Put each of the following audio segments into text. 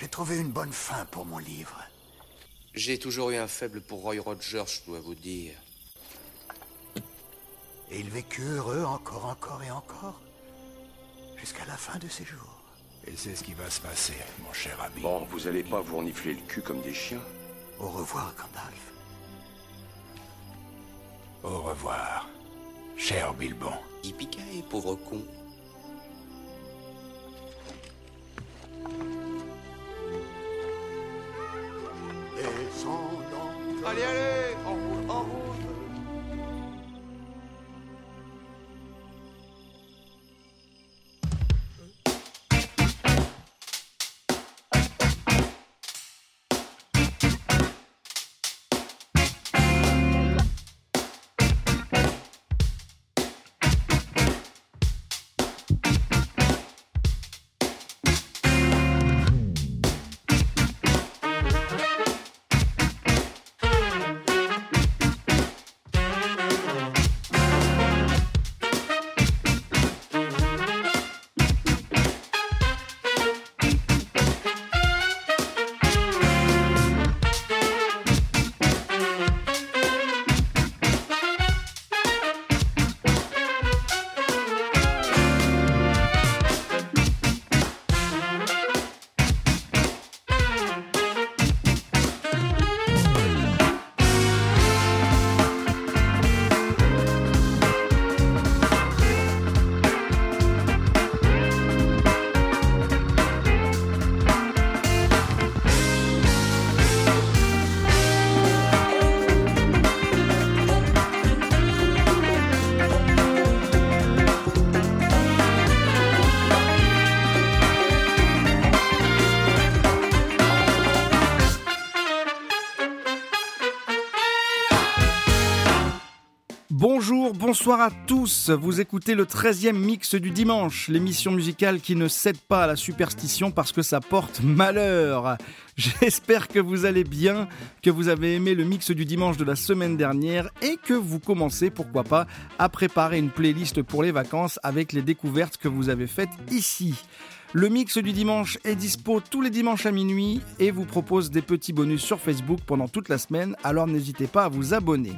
J'ai trouvé une bonne fin pour mon livre. J'ai toujours eu un faible pour Roy Rogers, je dois vous dire. Et il vécut heureux encore, encore et encore, jusqu'à la fin de ses jours. Et c'est ce qui va se passer, mon cher ami. Bon, vous allez pas vous renifler le cul comme des chiens Au revoir, Gandalf. Au revoir, cher Bilbon. Yippee pauvre con. Bonsoir à tous. Vous écoutez le 13e mix du dimanche, l'émission musicale qui ne cède pas à la superstition parce que ça porte malheur. J'espère que vous allez bien, que vous avez aimé le mix du dimanche de la semaine dernière et que vous commencez, pourquoi pas, à préparer une playlist pour les vacances avec les découvertes que vous avez faites ici. Le mix du dimanche est dispo tous les dimanches à minuit et vous propose des petits bonus sur Facebook pendant toute la semaine, alors n'hésitez pas à vous abonner.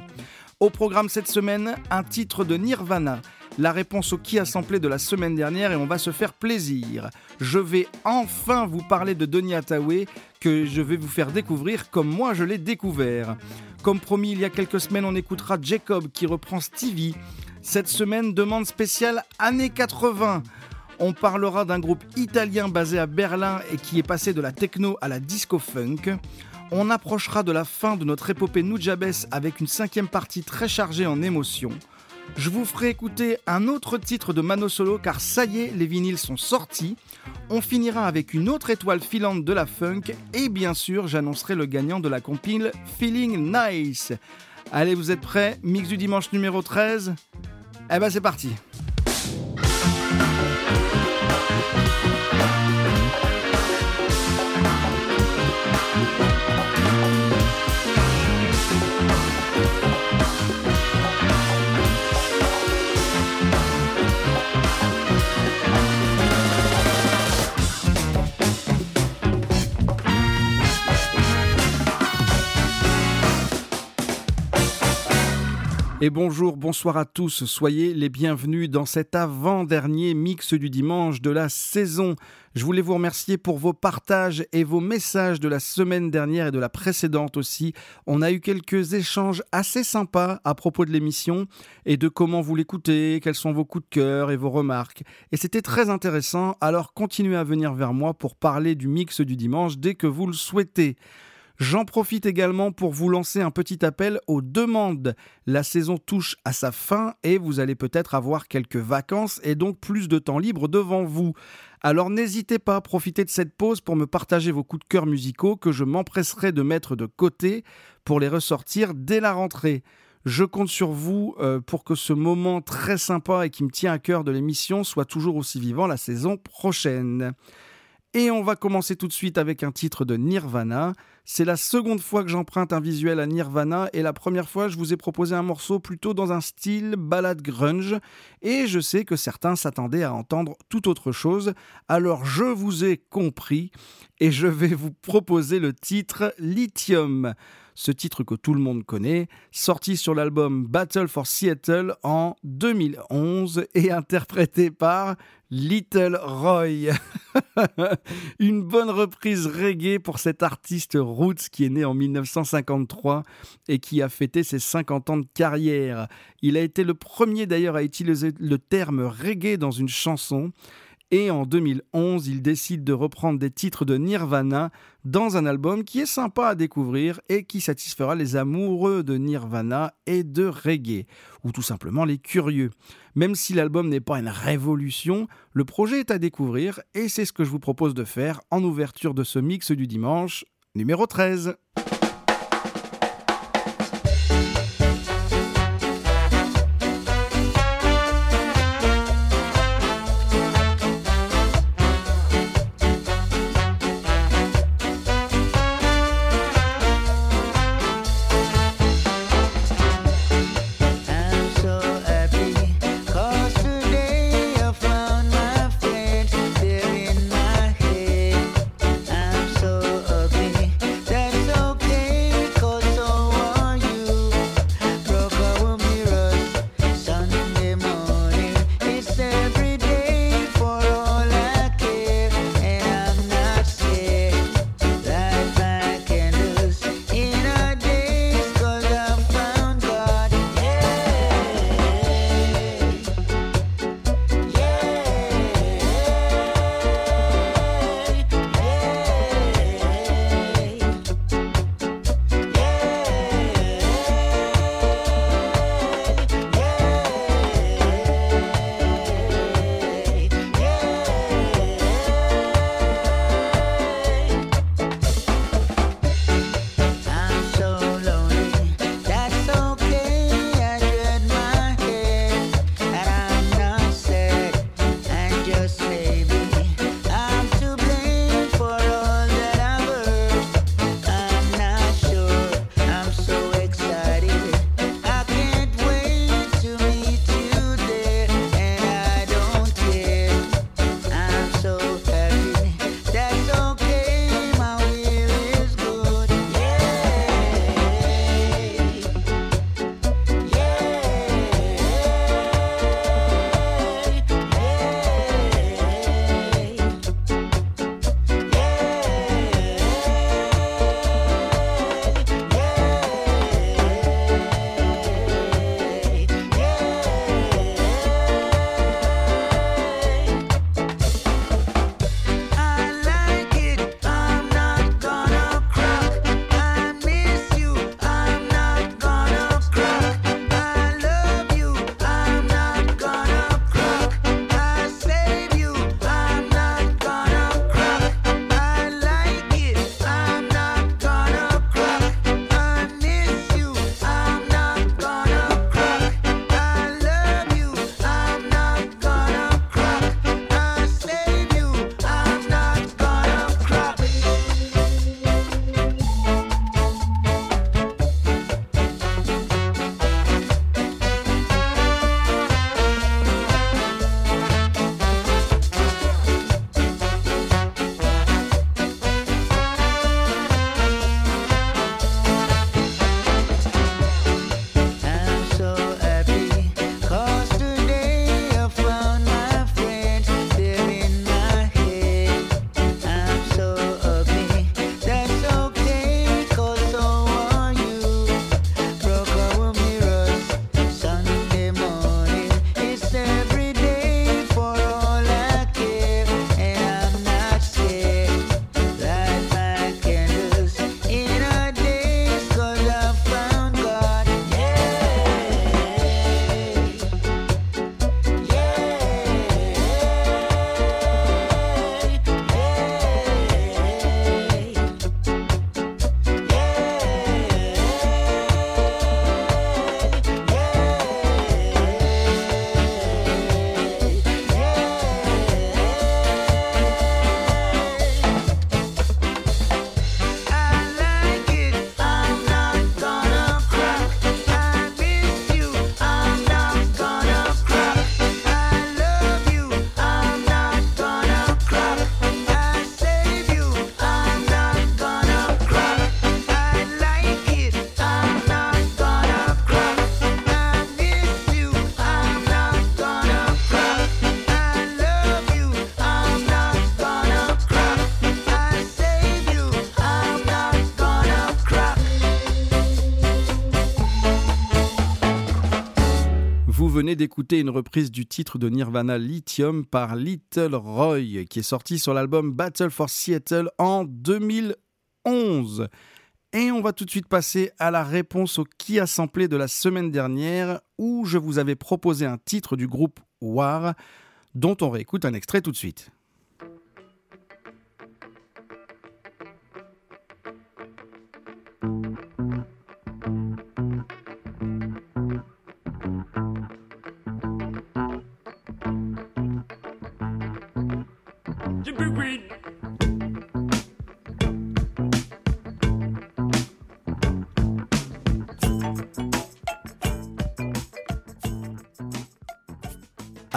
Au programme cette semaine, un titre de Nirvana, la réponse au qui a samplé de la semaine dernière et on va se faire plaisir. Je vais enfin vous parler de Donny Hathaway que je vais vous faire découvrir comme moi je l'ai découvert. Comme promis il y a quelques semaines, on écoutera Jacob qui reprend Stevie. Cette semaine, demande spéciale années 80. On parlera d'un groupe italien basé à Berlin et qui est passé de la techno à la disco funk. On approchera de la fin de notre épopée Nujabes avec une cinquième partie très chargée en émotions. Je vous ferai écouter un autre titre de Mano Solo car ça y est, les vinyles sont sortis. On finira avec une autre étoile filante de la funk et bien sûr, j'annoncerai le gagnant de la compile Feeling Nice. Allez, vous êtes prêts? Mix du dimanche numéro 13 Eh ben c'est parti. Et bonjour, bonsoir à tous, soyez les bienvenus dans cet avant-dernier mix du dimanche de la saison. Je voulais vous remercier pour vos partages et vos messages de la semaine dernière et de la précédente aussi. On a eu quelques échanges assez sympas à propos de l'émission et de comment vous l'écoutez, quels sont vos coups de cœur et vos remarques. Et c'était très intéressant, alors continuez à venir vers moi pour parler du mix du dimanche dès que vous le souhaitez. J'en profite également pour vous lancer un petit appel aux demandes. La saison touche à sa fin et vous allez peut-être avoir quelques vacances et donc plus de temps libre devant vous. Alors n'hésitez pas à profiter de cette pause pour me partager vos coups de cœur musicaux que je m'empresserai de mettre de côté pour les ressortir dès la rentrée. Je compte sur vous euh, pour que ce moment très sympa et qui me tient à cœur de l'émission soit toujours aussi vivant la saison prochaine. Et on va commencer tout de suite avec un titre de Nirvana. C'est la seconde fois que j'emprunte un visuel à Nirvana et la première fois je vous ai proposé un morceau plutôt dans un style ballade grunge et je sais que certains s'attendaient à entendre tout autre chose. Alors je vous ai compris et je vais vous proposer le titre Lithium ce titre que tout le monde connaît, sorti sur l'album Battle for Seattle en 2011 et interprété par Little Roy. Une bonne reprise reggae pour cet artiste Roots qui est né en 1953 et qui a fêté ses 50 ans de carrière. Il a été le premier d'ailleurs à utiliser le terme reggae dans une chanson et en 2011, il décide de reprendre des titres de Nirvana dans un album qui est sympa à découvrir et qui satisfera les amoureux de Nirvana et de reggae, ou tout simplement les curieux. Même si l'album n'est pas une révolution, le projet est à découvrir et c'est ce que je vous propose de faire en ouverture de ce mix du dimanche numéro 13. D'écouter une reprise du titre de Nirvana Lithium par Little Roy, qui est sorti sur l'album Battle for Seattle en 2011. Et on va tout de suite passer à la réponse au qui a samplé de la semaine dernière, où je vous avais proposé un titre du groupe War, dont on réécoute un extrait tout de suite.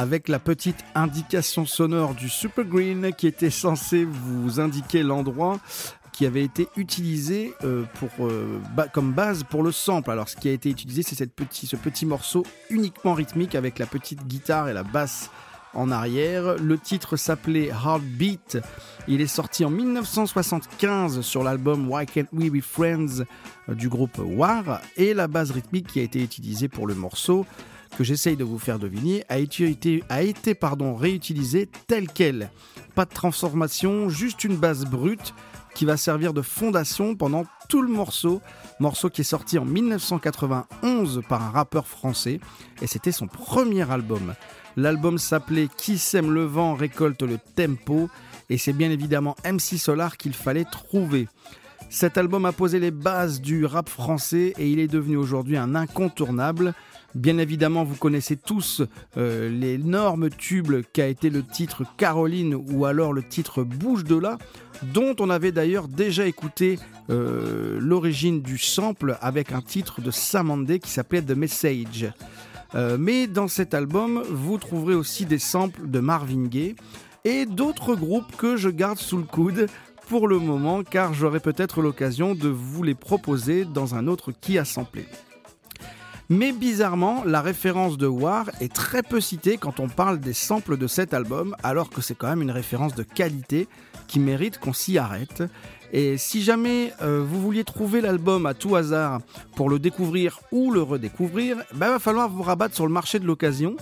Avec la petite indication sonore du Super Green qui était censé vous indiquer l'endroit qui avait été utilisé euh, pour, euh, comme base pour le sample. Alors ce qui a été utilisé c'est petit, ce petit morceau uniquement rythmique avec la petite guitare et la basse en arrière. Le titre s'appelait Heartbeat. Il est sorti en 1975 sur l'album Why Can't We Be Friends euh, du groupe War et la base rythmique qui a été utilisée pour le morceau que j'essaye de vous faire deviner a été, réutilisé tel quel. Pas de transformation, juste une base brute qui va servir de fondation pendant tout le morceau. Morceau qui est sorti en 1991 par un rappeur français et c'était son premier album. L'album s'appelait Qui sème le vent récolte le tempo et c'est bien évidemment MC Solar qu'il fallait trouver. Cet album a posé les bases du rap français et il est devenu aujourd'hui un incontournable. Bien évidemment, vous connaissez tous euh, l'énorme tube qu'a été le titre Caroline ou alors le titre Bouge de là, dont on avait d'ailleurs déjà écouté euh, l'origine du sample avec un titre de Samandé qui s'appelait The Message. Euh, mais dans cet album, vous trouverez aussi des samples de Marvin Gaye et d'autres groupes que je garde sous le coude pour le moment car j'aurai peut-être l'occasion de vous les proposer dans un autre qui a samplé. Mais bizarrement, la référence de War est très peu citée quand on parle des samples de cet album, alors que c'est quand même une référence de qualité qui mérite qu'on s'y arrête. Et si jamais euh, vous vouliez trouver l'album à tout hasard pour le découvrir ou le redécouvrir, il ben, va falloir vous rabattre sur le marché de l'occasion.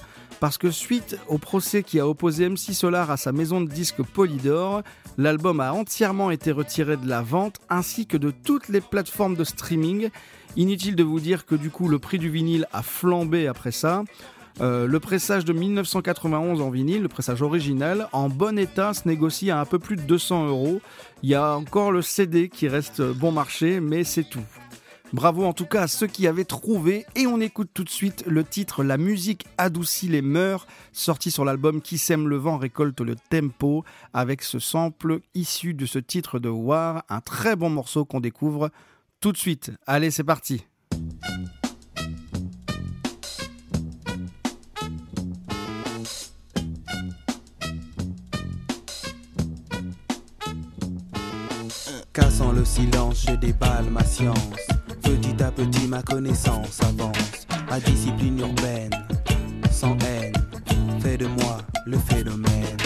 Parce que suite au procès qui a opposé MC Solar à sa maison de disques Polydor, l'album a entièrement été retiré de la vente ainsi que de toutes les plateformes de streaming Inutile de vous dire que du coup le prix du vinyle a flambé après ça. Euh, le pressage de 1991 en vinyle, le pressage original, en bon état, se négocie à un peu plus de 200 euros. Il y a encore le CD qui reste bon marché, mais c'est tout. Bravo en tout cas à ceux qui avaient trouvé et on écoute tout de suite le titre La musique adoucit les mœurs, sorti sur l'album Qui sème le vent récolte le tempo, avec ce sample issu de ce titre de War, un très bon morceau qu'on découvre tout de suite. Allez, c'est parti. Cassant le silence, je déballe ma science. Petit à petit, ma connaissance avance. Ma discipline urbaine, sans haine, fait de moi le phénomène.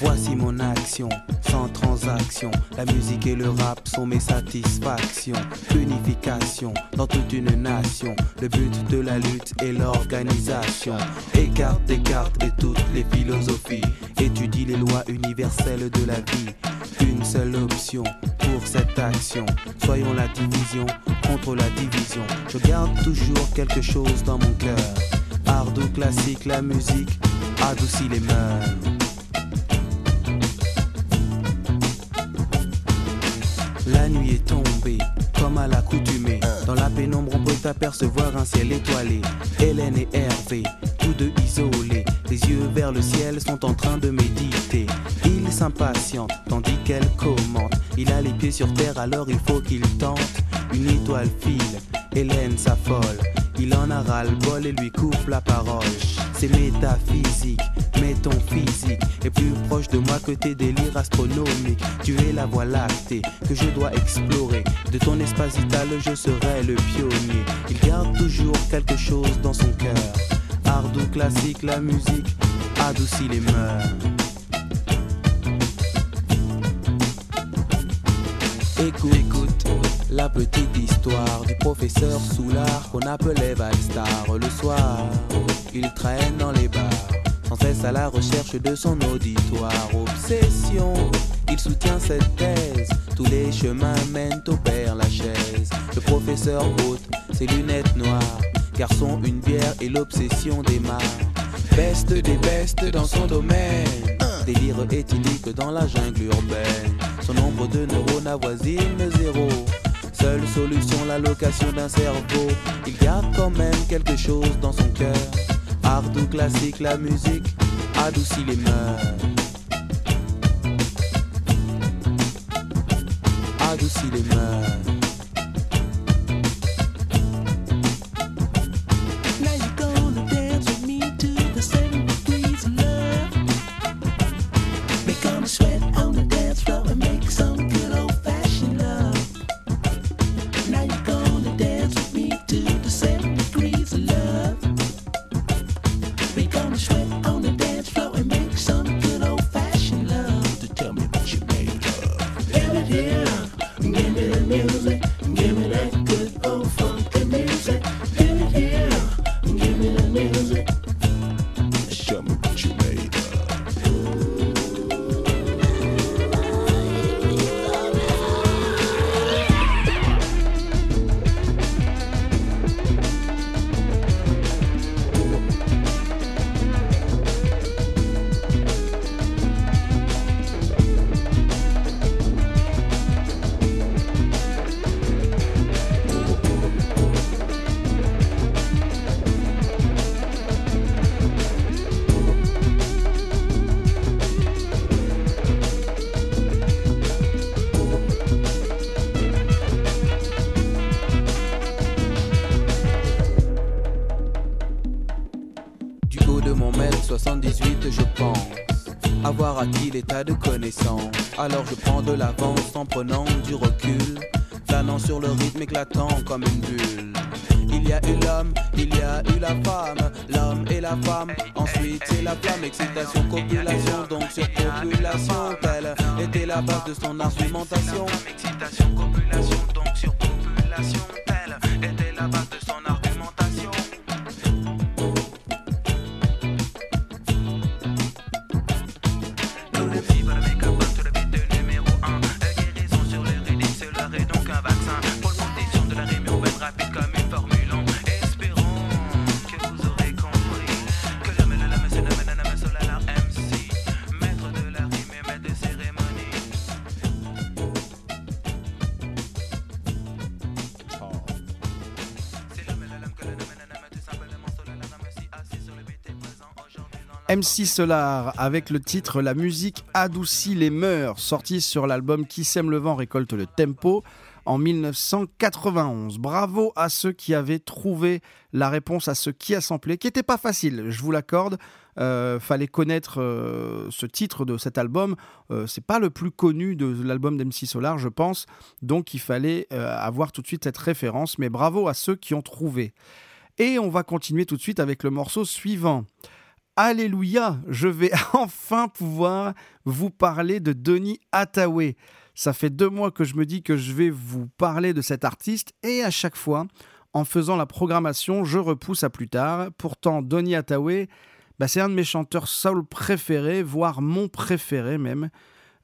Voici mon action, sans transaction. La musique et le rap sont mes satisfactions. Unification dans toute une nation. Le but de la lutte est l'organisation. Écarte, écarte et toutes les philosophies. Étudie les lois universelles de la vie. Une seule option pour cette action. Soyons la division contre la division. Je garde toujours quelque chose dans mon cœur. Art classique, la musique adoucit les mœurs. La nuit est tombée, comme à l'accoutumée. Dans la pénombre, on peut apercevoir un ciel étoilé. Hélène et Hervé, tous deux isolés, les yeux vers le ciel, sont en train de méditer. Il s'impatiente, tandis qu'elle commente. Il a les pieds sur terre, alors il faut qu'il tente. Une étoile file, Hélène s'affole. Il en a ras-le-bol et lui coupe la parole. C'est métaphysique, ton physique est plus proche de moi que tes délires astronomiques. Tu es la voie lactée que je dois explorer. De ton espace vital, je serai le pionnier. Il garde toujours quelque chose dans son cœur. Ardou classique, la musique adoucit les mœurs. Écoute, écoute la petite histoire du professeur Soulard qu'on appelait Valstar le soir. il traîne dans les bars, sans cesse à la recherche de son auditoire. Obsession, il soutient cette thèse. Tous les chemins mènent au père Lachaise. Le professeur ôte ses lunettes noires, garçon, une bière et l'obsession démarre. Beste des bestes dans son domaine. Délire éthylique dans la jungle urbaine. Son nombre de neurones avoisine zéro. Seule solution, la location d'un cerveau. Il garde quand même quelque chose dans son cœur. Art ou classique, la musique adoucit les mœurs. Adoucit les mœurs. 78, je pense avoir acquis l'état de connaissance. Alors je prends de l'avance en prenant du recul, flânant sur le rythme éclatant comme une bulle. Il y a eu l'homme, il y a eu la femme, l'homme et la femme. Ensuite c'est la flamme, excitation, copulation, donc sur population. Telle était la base de son argumentation. Excitation, donc MC Solar avec le titre La musique adoucit les mœurs, sorti sur l'album Qui sème le vent récolte le tempo en 1991. Bravo à ceux qui avaient trouvé la réponse à ce qui a samplé, qui n'était pas facile, je vous l'accorde. Euh, fallait connaître euh, ce titre de cet album. Euh, c'est pas le plus connu de l'album d'MC Solar, je pense. Donc il fallait euh, avoir tout de suite cette référence. Mais bravo à ceux qui ont trouvé. Et on va continuer tout de suite avec le morceau suivant. Alléluia, je vais enfin pouvoir vous parler de Denis Hathaway. Ça fait deux mois que je me dis que je vais vous parler de cet artiste et à chaque fois, en faisant la programmation, je repousse à plus tard. Pourtant, Donny Hathaway, bah, c'est un de mes chanteurs soul préférés, voire mon préféré même.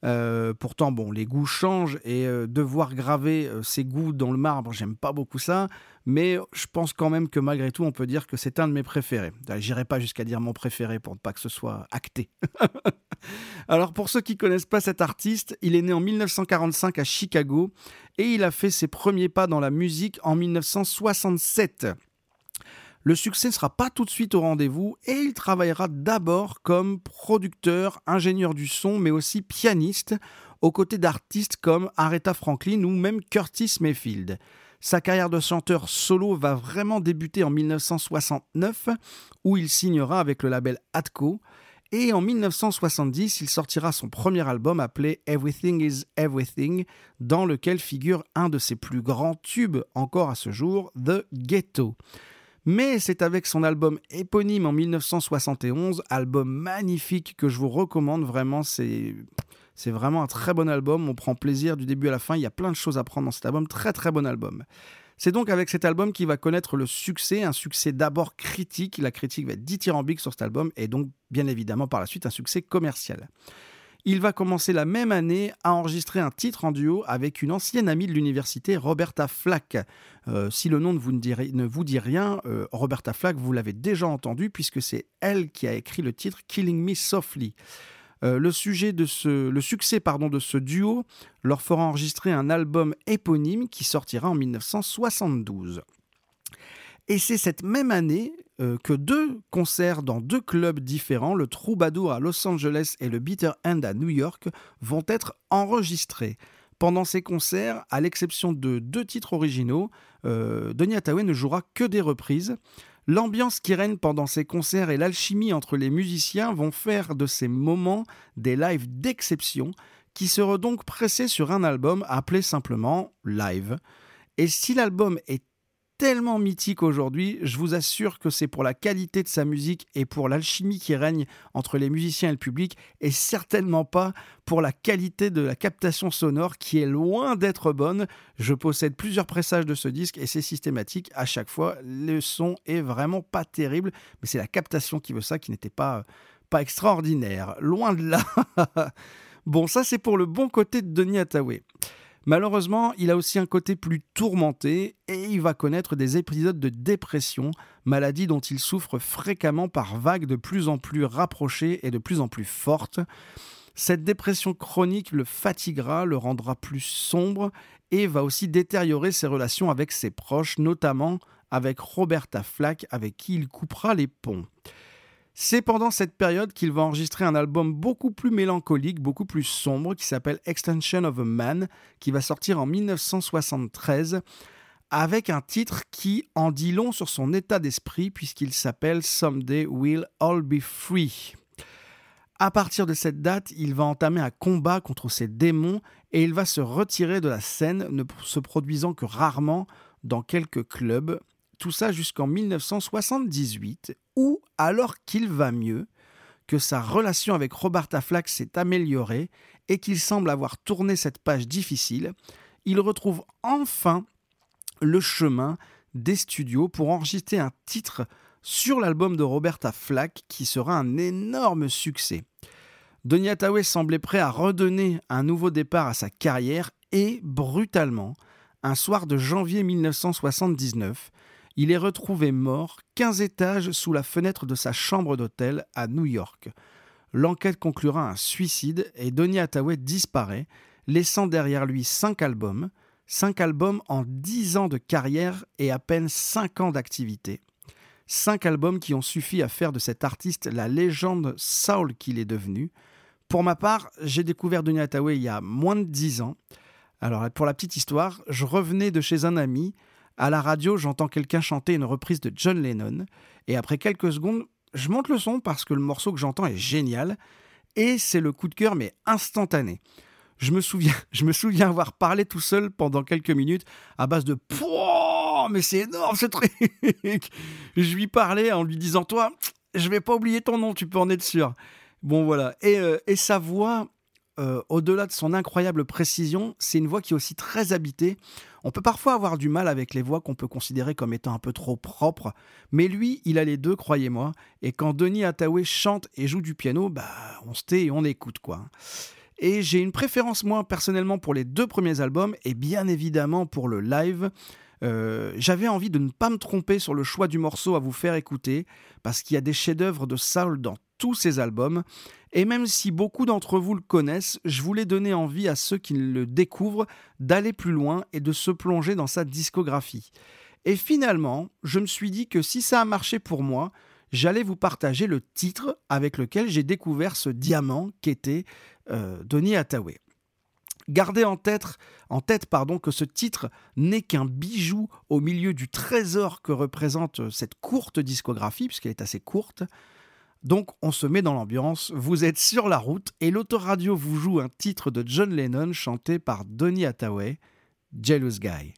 Euh, pourtant, bon, les goûts changent et euh, devoir graver euh, ses goûts dans le marbre, j'aime pas beaucoup ça. Mais je pense quand même que malgré tout, on peut dire que c'est un de mes préférés. J'irai pas jusqu'à dire mon préféré pour ne pas que ce soit acté. Alors, pour ceux qui connaissent pas cet artiste, il est né en 1945 à Chicago et il a fait ses premiers pas dans la musique en 1967. Le succès ne sera pas tout de suite au rendez-vous et il travaillera d'abord comme producteur, ingénieur du son, mais aussi pianiste, aux côtés d'artistes comme Aretha Franklin ou même Curtis Mayfield. Sa carrière de chanteur solo va vraiment débuter en 1969, où il signera avec le label Atco. Et en 1970, il sortira son premier album appelé Everything is Everything, dans lequel figure un de ses plus grands tubes encore à ce jour, The Ghetto. Mais c'est avec son album éponyme en 1971, album magnifique que je vous recommande vraiment, c'est... Vraiment un très bon album, on prend plaisir du début à la fin, il y a plein de choses à prendre dans cet album, très très bon album. C'est donc avec cet album qu'il va connaître le succès, un succès d'abord critique, la critique va être dithyrambique sur cet album, et donc bien évidemment par la suite un succès commercial. Il va commencer la même année à enregistrer un titre en duo avec une ancienne amie de l'université, Roberta Flack. Euh, si le nom ne vous, dit, rien, euh, Roberta Flack, vous l'avez déjà entendu puisque c'est elle qui a écrit le titre Killing Me Softly. Euh, le succès pardon, de ce duo leur fera enregistrer un album éponyme qui sortira en 1972. Et c'est cette même année euh, que deux concerts dans deux clubs différents, le Troubadour à Los Angeles et le Bitter End à New York, vont être enregistrés. Pendant ces concerts, à l'exception de deux titres originaux, euh, Denis Hathaway ne jouera que des reprises. L'ambiance qui règne pendant ces concerts et l'alchimie entre les musiciens vont faire de ces moments des lives d'exception qui seront donc pressés sur un album appelé simplement Live. Et si l'album est tellement mythique aujourd'hui, je vous assure que c'est pour la qualité de sa musique et pour l'alchimie qui règne entre les musiciens et le public, et certainement pas pour la qualité de la captation sonore qui est loin d'être bonne. Je possède plusieurs pressages de ce disque et c'est systématique à chaque fois. Le son est vraiment pas terrible, mais c'est la captation qui veut ça, qui n'était pas, pas extraordinaire. Loin de là. bon, ça c'est pour le bon côté de Denis Hathaway. Malheureusement, il a aussi un côté plus tourmenté et il va connaître des épisodes de dépression, maladie dont il souffre fréquemment par vagues de plus en plus rapprochées et de plus en plus fortes. Cette dépression chronique le fatiguera, le rendra plus sombre et va aussi détériorer ses relations avec ses proches, notamment avec Roberta Flack avec qui il coupera les ponts. C'est pendant cette période qu'il va enregistrer un album beaucoup plus mélancolique, beaucoup plus sombre, qui s'appelle Extension of a Man, qui va sortir en 1973, avec un titre qui en dit long sur son état d'esprit, puisqu'il s'appelle Someday We'll All Be Free. À partir de cette date, il va entamer un combat contre ses démons et il va se retirer de la scène, ne se produisant que rarement dans quelques clubs tout ça jusqu'en 1978, où, alors qu'il va mieux, que sa relation avec Roberta Flack s'est améliorée et qu'il semble avoir tourné cette page difficile, il retrouve enfin le chemin des studios pour enregistrer un titre sur l'album de Roberta Flack qui sera un énorme succès. Donny Hathaway semblait prêt à redonner un nouveau départ à sa carrière et, brutalement, un soir de janvier 1979, il est retrouvé mort 15 étages sous la fenêtre de sa chambre d'hôtel à New York. L'enquête conclura un suicide et Donny Hathaway disparaît, laissant derrière lui 5 albums, 5 albums en 10 ans de carrière et à peine 5 ans d'activité. 5 albums qui ont suffi à faire de cet artiste la légende soul qu'il est devenu. Pour ma part, j'ai découvert Donny Hathaway il y a moins de 10 ans. Alors pour la petite histoire, je revenais de chez un ami à la radio, j'entends quelqu'un chanter une reprise de John Lennon, et après quelques secondes, je monte le son parce que le morceau que j'entends est génial, et c'est le coup de cœur, mais instantané. Je me souviens, je me souviens avoir parlé tout seul pendant quelques minutes à base de Pouah, mais c'est énorme ce truc. je lui parlais en lui disant toi, je vais pas oublier ton nom, tu peux en être sûr. Bon voilà, et, euh, et sa voix, euh, au-delà de son incroyable précision, c'est une voix qui est aussi très habitée. On peut parfois avoir du mal avec les voix qu'on peut considérer comme étant un peu trop propres, mais lui, il a les deux, croyez-moi. Et quand Denis Hathaway chante et joue du piano, bah, on se tait et on écoute, quoi. Et j'ai une préférence, moi, personnellement, pour les deux premiers albums, et bien évidemment pour le live. Euh, j'avais envie de ne pas me tromper sur le choix du morceau à vous faire écouter, parce qu'il y a des chefs-d'œuvre de Saul dans tous ces albums. Et même si beaucoup d'entre vous le connaissent, je voulais donner envie à ceux qui le découvrent d'aller plus loin et de se plonger dans sa discographie. Et finalement, je me suis dit que si ça a marché pour moi, j'allais vous partager le titre avec lequel j'ai découvert ce diamant qu'était euh, Donny Hathaway. Gardez en tête, en tête pardon, que ce titre n'est qu'un bijou au milieu du trésor que représente cette courte discographie, puisqu'elle est assez courte. Donc on se met dans l'ambiance, vous êtes sur la route et l'autoradio vous joue un titre de John Lennon chanté par Donny Hathaway, Jealous Guy.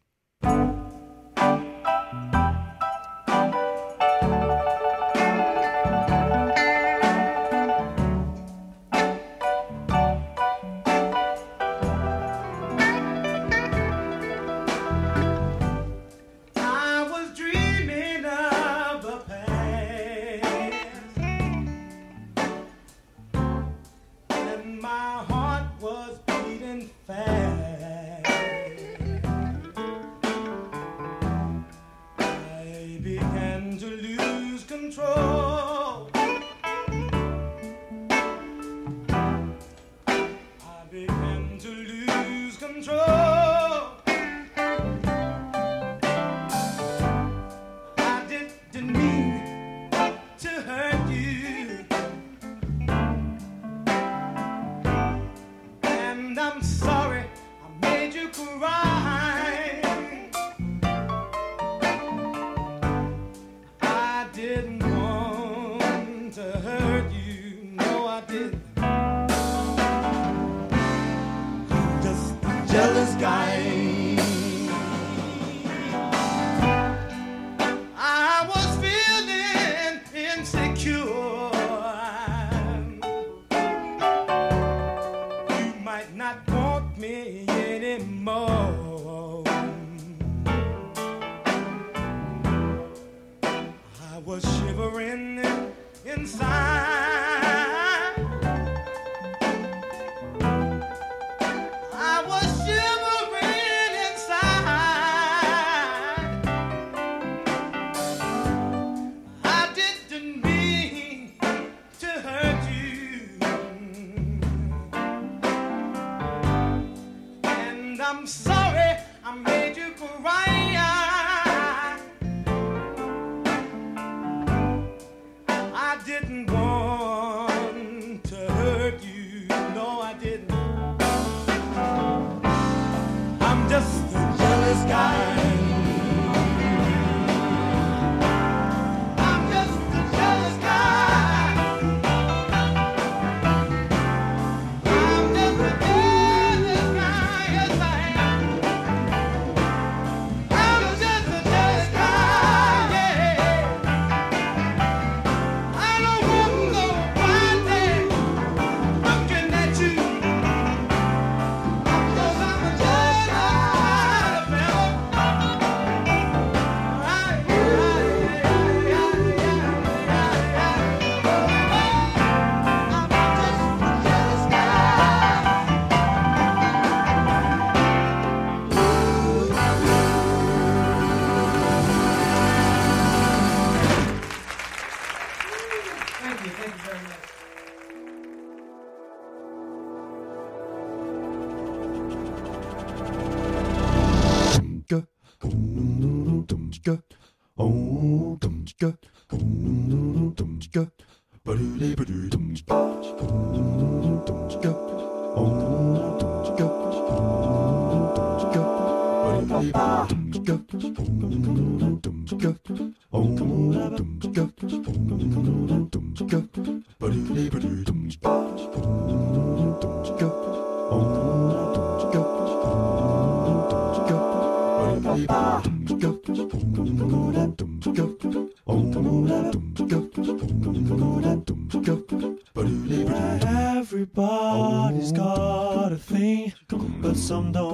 Everybody's got a thing, but some don't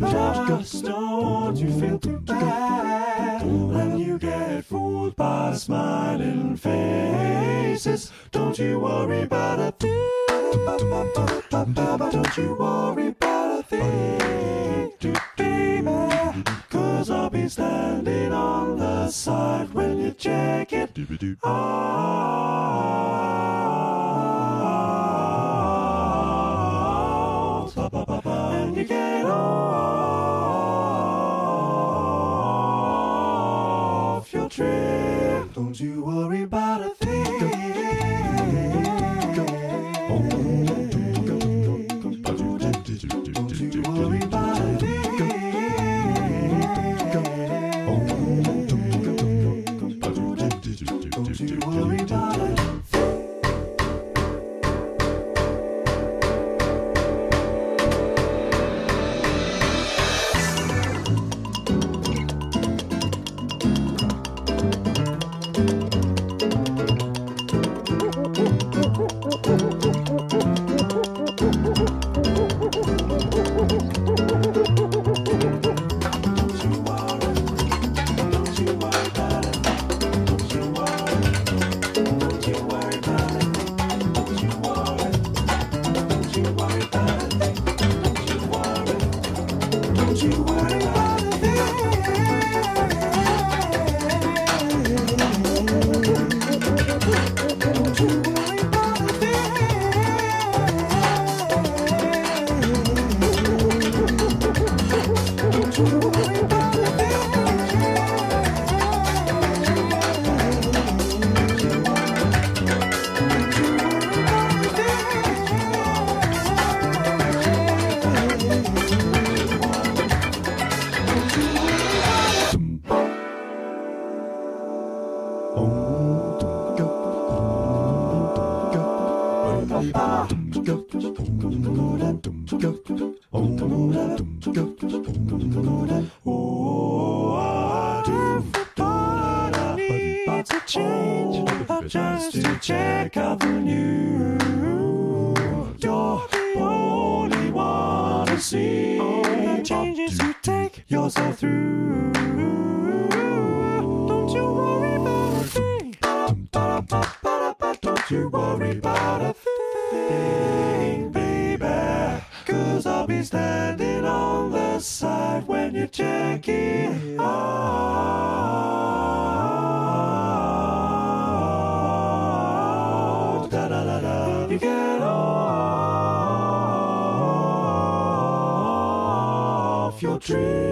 Bye. Off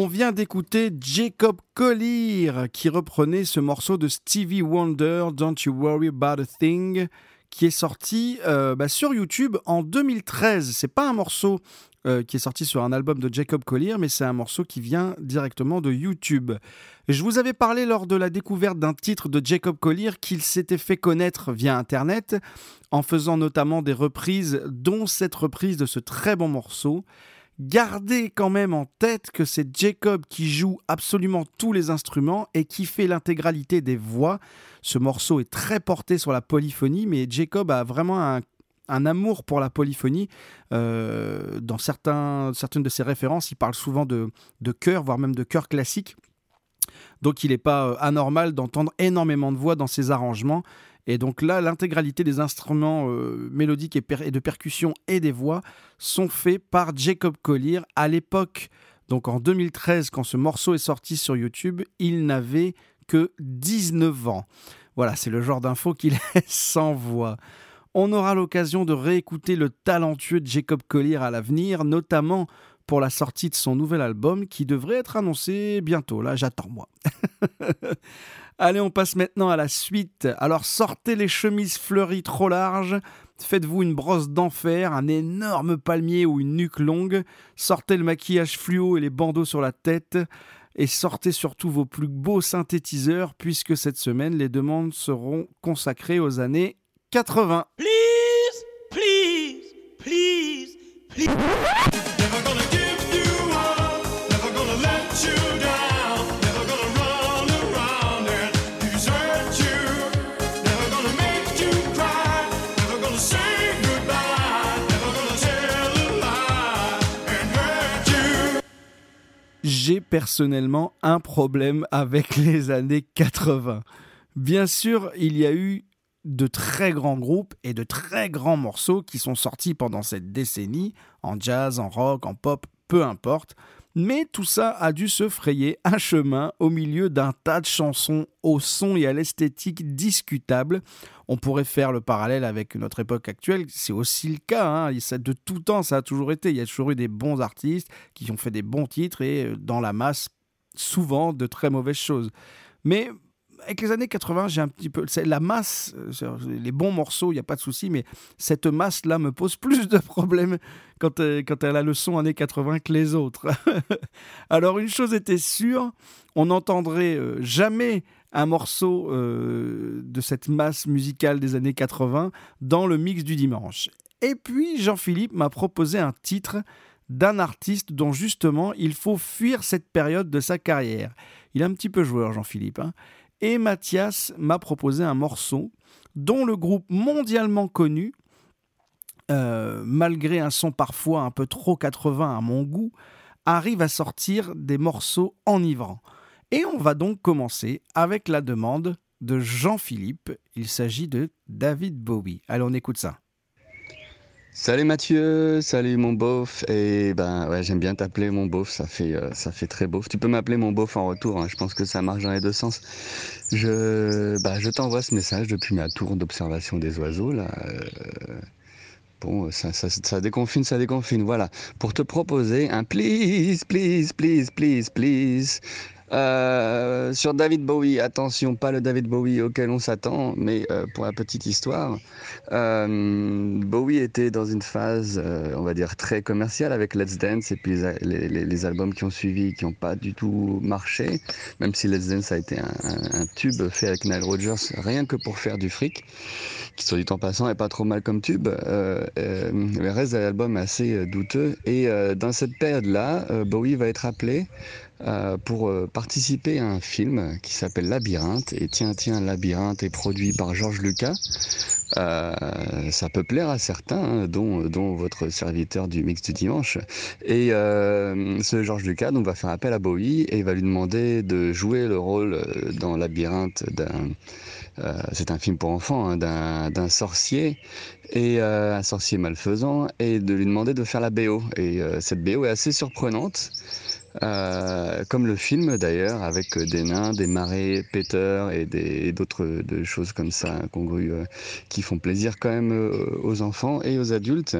On vient d'écouter Jacob Collier qui reprenait ce morceau de Stevie Wonder, Don't You Worry About a Thing, qui est sorti euh, bah, sur YouTube en 2013. C'est pas un morceau euh, qui est sorti sur un album de Jacob Collier, mais c'est un morceau qui vient directement de YouTube. Je vous avais parlé lors de la découverte d'un titre de Jacob Collier qu'il s'était fait connaître via Internet, en faisant notamment des reprises, dont cette reprise de ce très bon morceau. Gardez quand même en tête que c'est Jacob qui joue absolument tous les instruments et qui fait l'intégralité des voix. Ce morceau est très porté sur la polyphonie, mais Jacob a vraiment un, amour pour la polyphonie. Euh, dans certains, certaines de ses références, il parle souvent de, de chœur, voire même de chœur classique. Donc il n'est pas euh, anormal d'entendre énormément de voix dans ses arrangements. Et donc là, l'intégralité des instruments euh, mélodiques et, et de percussion et des voix sont faits par Jacob Collier. À l'époque, donc en 2013, quand ce morceau est sorti sur YouTube, il n'avait que 19 ans. Voilà, c'est le genre d'info qu'il est sans voix. On aura l'occasion de réécouter le talentueux Jacob Collier à l'avenir, notamment pour la sortie de son nouvel album qui devrait être annoncé bientôt. Là, j'attends moi. Allez, on passe maintenant à la suite. Alors sortez les chemises fleuries trop larges, faites-vous une brosse d'enfer, un énorme palmier ou une nuque longue, sortez le maquillage fluo et les bandeaux sur la tête, et sortez surtout vos plus beaux synthétiseurs, puisque cette semaine, les demandes seront consacrées aux années 80. Please, please, please, please. J'ai personnellement un problème avec les années 80. Bien sûr, il y a eu de très grands groupes et de très grands morceaux qui sont sortis pendant cette décennie, en jazz, en rock, en pop, peu importe. Mais tout ça a dû se frayer un chemin au milieu d'un tas de chansons au son et à l'esthétique discutables. On pourrait faire le parallèle avec notre époque actuelle, c'est aussi le cas. hein. De tout temps, ça a toujours été. Il y a toujours eu des bons artistes qui ont fait des bons titres et euh, dans la masse, souvent de très mauvaises choses. Mais avec les années 80, j'ai un petit peu. La masse, euh, les bons morceaux, il n'y a pas de souci, mais cette masse-là me pose plus de problèmes quand, euh, quand elle a le son années 80 que les autres. Alors, une chose était sûre, on n'entendrait euh, jamais un morceau de cette masse musicale des années 80 dans le mix du dimanche. Et puis, Jean-Philippe m'a proposé un titre d'un artiste dont justement il faut fuir cette période de sa carrière. Il est un petit peu joueur, Jean-Philippe. hein. Et Mathias m'a proposé un morceau dont le groupe mondialement connu, euh, malgré un son parfois un peu trop 80 à mon goût, arrive à sortir des morceaux enivrants. Et on va donc commencer avec la demande de Jean-Philippe. Il s'agit de David Bowie. Allez, on écoute ça. Salut Mathieu, salut mon beauf. Et ben ouais, j'aime bien t'appeler mon beauf, ça fait euh, ça fait très beauf. Tu peux m'appeler mon beauf en retour, hein, je pense que ça marche dans les deux sens. Je bah je t'envoie ce message depuis ma tour d'observation des oiseaux là. euh, Bon, ça, ça, ça déconfine, ça déconfine. Voilà, pour te proposer un please, please, please, please, please. Euh, sur David Bowie, attention, pas le David Bowie auquel on s'attend, mais euh, pour la petite histoire, euh, Bowie était dans une phase, euh, on va dire, très commerciale avec Let's Dance et puis les, les- les- albums qui ont suivi qui n'ont pas du tout marché, même si Let's Dance a été un, un- tube fait avec Nile Rodgers rien que pour faire du fric, qui soit dit en passant est pas trop mal comme tube. Euh, euh, le reste de l'album est assez douteux. Et dans cette période-là, Bowie va être appelé pour euh, participer à un film qui s'appelle Labyrinthe. Et tiens, tiens, Labyrinthe est produit par Georges Lucas. Euh, ça peut plaire à certains, hein, dont, votre serviteur du mix du dimanche. Et euh, ce Georges Lucas va faire appel à Bowie et va lui demander de jouer le rôle euh, dans Labyrinthe d'un. euh, c'est un film pour enfants, hein, d'un sorcier et euh, un sorcier malfaisant et de lui demander de faire la BO. Et euh, cette BO est assez surprenante. Euh, comme le film d'ailleurs, avec euh, des nains, des marées, Peter et d'autres choses comme ça incongrues euh, qui font plaisir quand même aux enfants et aux adultes.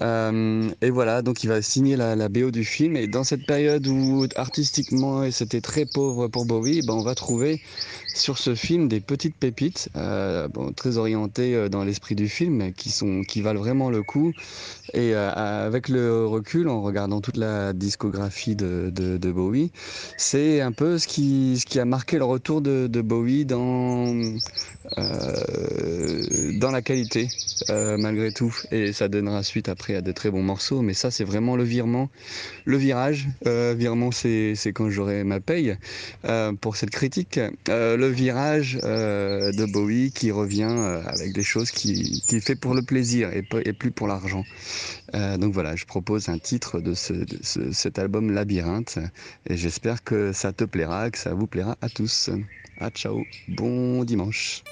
Et voilà, donc il va signer la, la BO du film. Et dans cette période où artistiquement c'était très pauvre pour Bowie, ben, on va trouver sur ce film des petites pépites, euh, très orientées euh, dans l'esprit du film, qui sont qui valent vraiment le coup. Et euh, avec le recul, en regardant toute la discographie de, de, de Bowie, c'est un peu ce qui, ce qui a marqué le retour de, de Bowie dans, euh, dans la qualité, euh, malgré tout. Et ça donnera suite après à de très bons morceaux. Mais ça, c'est vraiment le virement, le virage. Euh, virement, c'est quand j'aurai ma paye euh, pour cette critique. Euh, le virage de Bowie qui revient avec des choses qu'il qu'il fait pour le plaisir et, et plus pour l'argent. Donc voilà, je propose un titre de, ce, de ce- cet album Labyrinthe et j'espère que ça te plaira, que ça vous plaira à tous. À ciao, bon dimanche.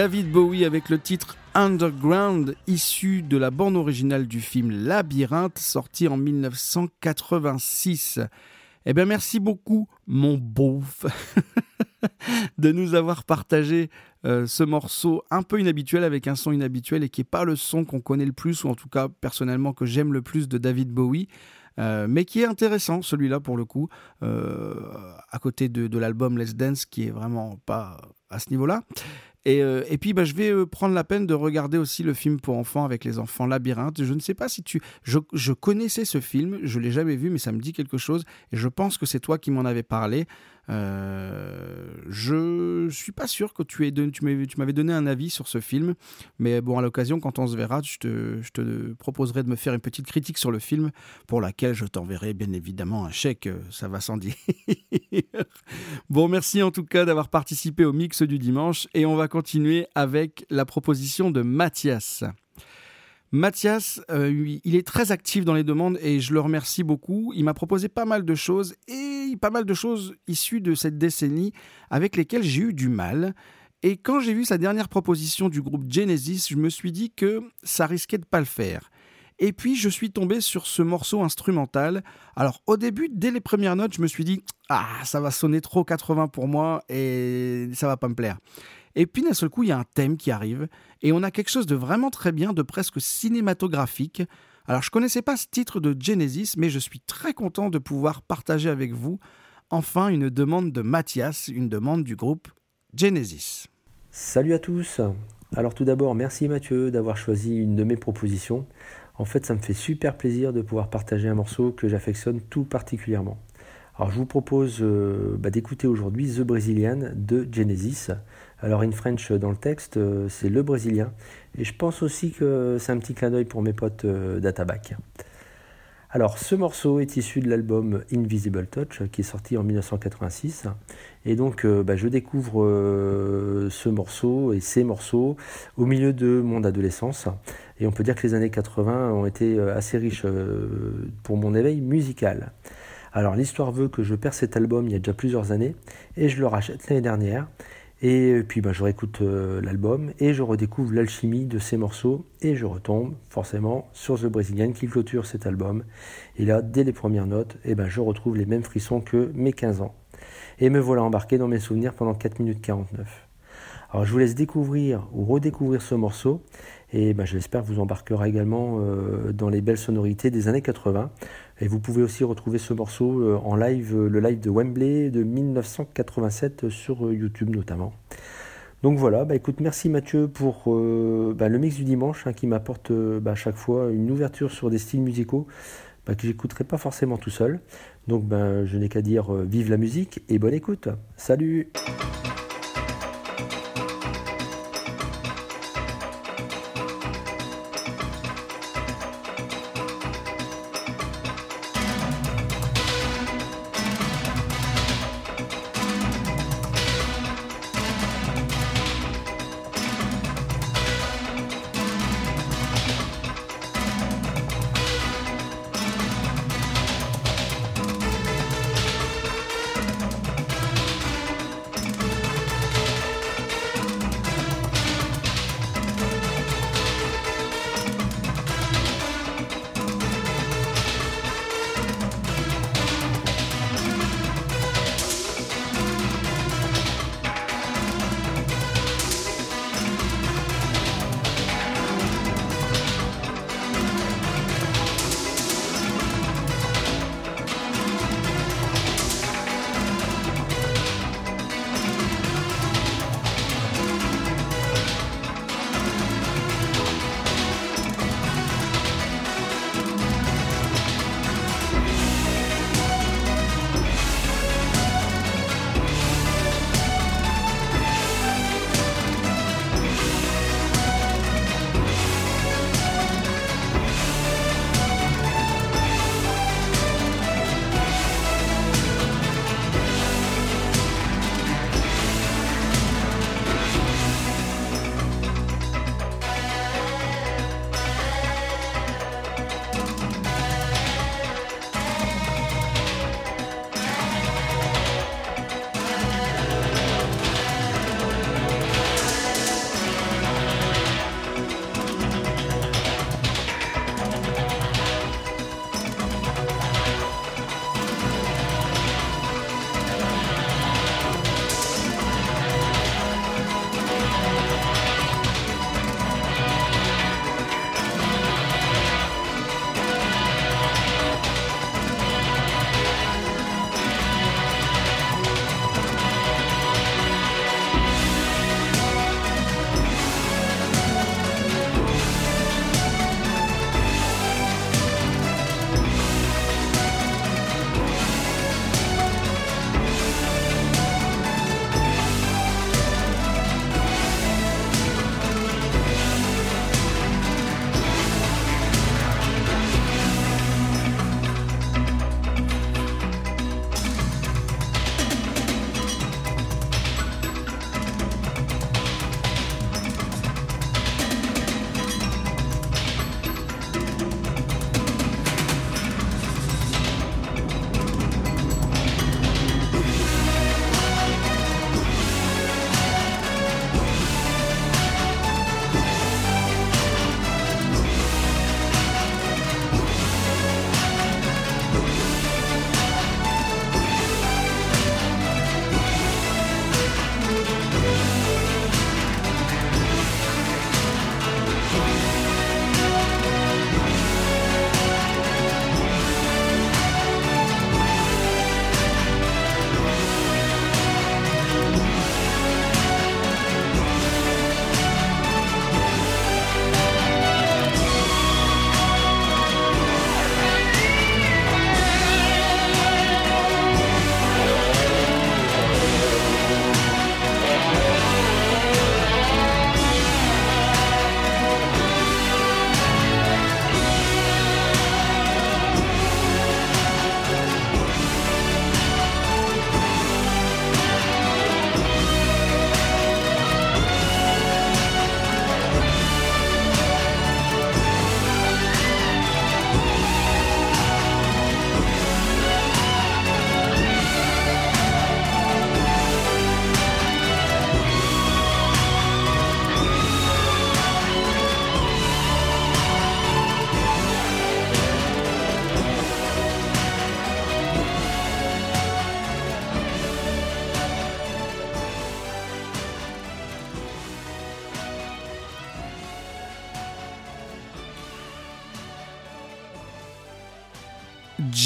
David Bowie avec le titre Underground, issu de la bande originale du film Labyrinthe, sorti en 1986. Eh bien, merci beaucoup, mon beauf, de nous avoir partagé euh, ce morceau un peu inhabituel avec un son inhabituel et qui n'est pas le son qu'on connaît le plus, ou en tout cas personnellement que j'aime le plus de David Bowie. Euh, mais qui est intéressant, celui-là pour le coup, euh, à côté de, l'album Let's Dance, qui est vraiment pas à ce niveau-là. Et, euh, et puis, bah, je vais euh, prendre la peine de regarder aussi le film pour enfants avec les enfants Labyrinthe. Je ne sais pas si tu. Je, je connaissais ce film, je l'ai jamais vu, mais ça me dit quelque chose. Et je pense que c'est toi qui m'en avais parlé. Euh, je suis pas sûr que tu, aies tu m'avais donné un avis sur ce film, mais bon, à l'occasion, quand on se verra, je te, je te proposerai de me faire une petite critique sur le film, pour laquelle je t'enverrai bien évidemment un chèque, euh, ça va sans dire. bon, merci en tout cas d'avoir participé au mix du dimanche, et on va continuer avec la proposition de Mathias. Mathias, euh, il est très actif dans les demandes et je le remercie beaucoup. Il m'a proposé pas mal de choses et pas mal de choses issues de cette décennie avec lesquelles j'ai eu du mal. Et quand j'ai vu sa dernière proposition du groupe Genesis, je me suis dit que ça risquait de pas le faire. Et puis je suis tombé sur ce morceau instrumental. Alors au début, dès les premières notes, je me suis dit ah ça va sonner trop 80 pour moi et ça va pas me plaire. Et puis d'un seul coup, il y a un thème qui arrive et on a quelque chose de vraiment très bien, de presque cinématographique. Alors je connaissais pas ce titre de Genesis, mais je suis très content de pouvoir partager avec vous enfin une demande de Mathias, une demande du groupe Genesis. Salut à tous Alors tout d'abord, merci Mathieu d'avoir choisi une de mes propositions. En fait, ça me fait super plaisir de pouvoir partager un morceau que j'affectionne tout particulièrement. Alors je vous propose euh, bah, d'écouter aujourd'hui The Brazilian de Genesis. Alors in French dans le texte, euh, c'est le Brésilien. Et je pense aussi que c'est un petit clin d'œil pour mes potes euh, d'Atabac. Alors, ce morceau est issu de l'album Invisible Touch qui est sorti en 1986. Et donc, euh, bah, je découvre euh, ce morceau et ces morceaux au milieu de mon adolescence. Et on peut dire que les années 80 ont été euh, assez riches euh, pour mon éveil musical. Alors, l'histoire veut que je perds cet album il y a déjà plusieurs années et je le rachète l'année dernière. Et puis bah, je réécoute euh, l'album et je redécouvre l'alchimie de ces morceaux et je retombe forcément sur The Brazilian qui clôture cet album. Et là, dès les premières notes, eh ben, je retrouve les mêmes frissons que mes 15 ans. Et me voilà embarqué dans mes souvenirs pendant 4 minutes 49. Alors je vous laisse découvrir ou redécouvrir ce morceau et ben, j'espère vous embarquera également euh, dans les belles sonorités des années 80. Et vous pouvez aussi retrouver ce morceau euh, en live, euh, le live de Wembley de 1987 sur euh, YouTube notamment. Donc voilà, bah écoute, merci Mathieu pour bah, le mix du dimanche hein, qui m'apporte bah, à chaque fois une ouverture sur des styles musicaux que j'écouterai pas forcément tout seul. Donc je n'ai qu'à dire vive la musique et bonne écoute. Salut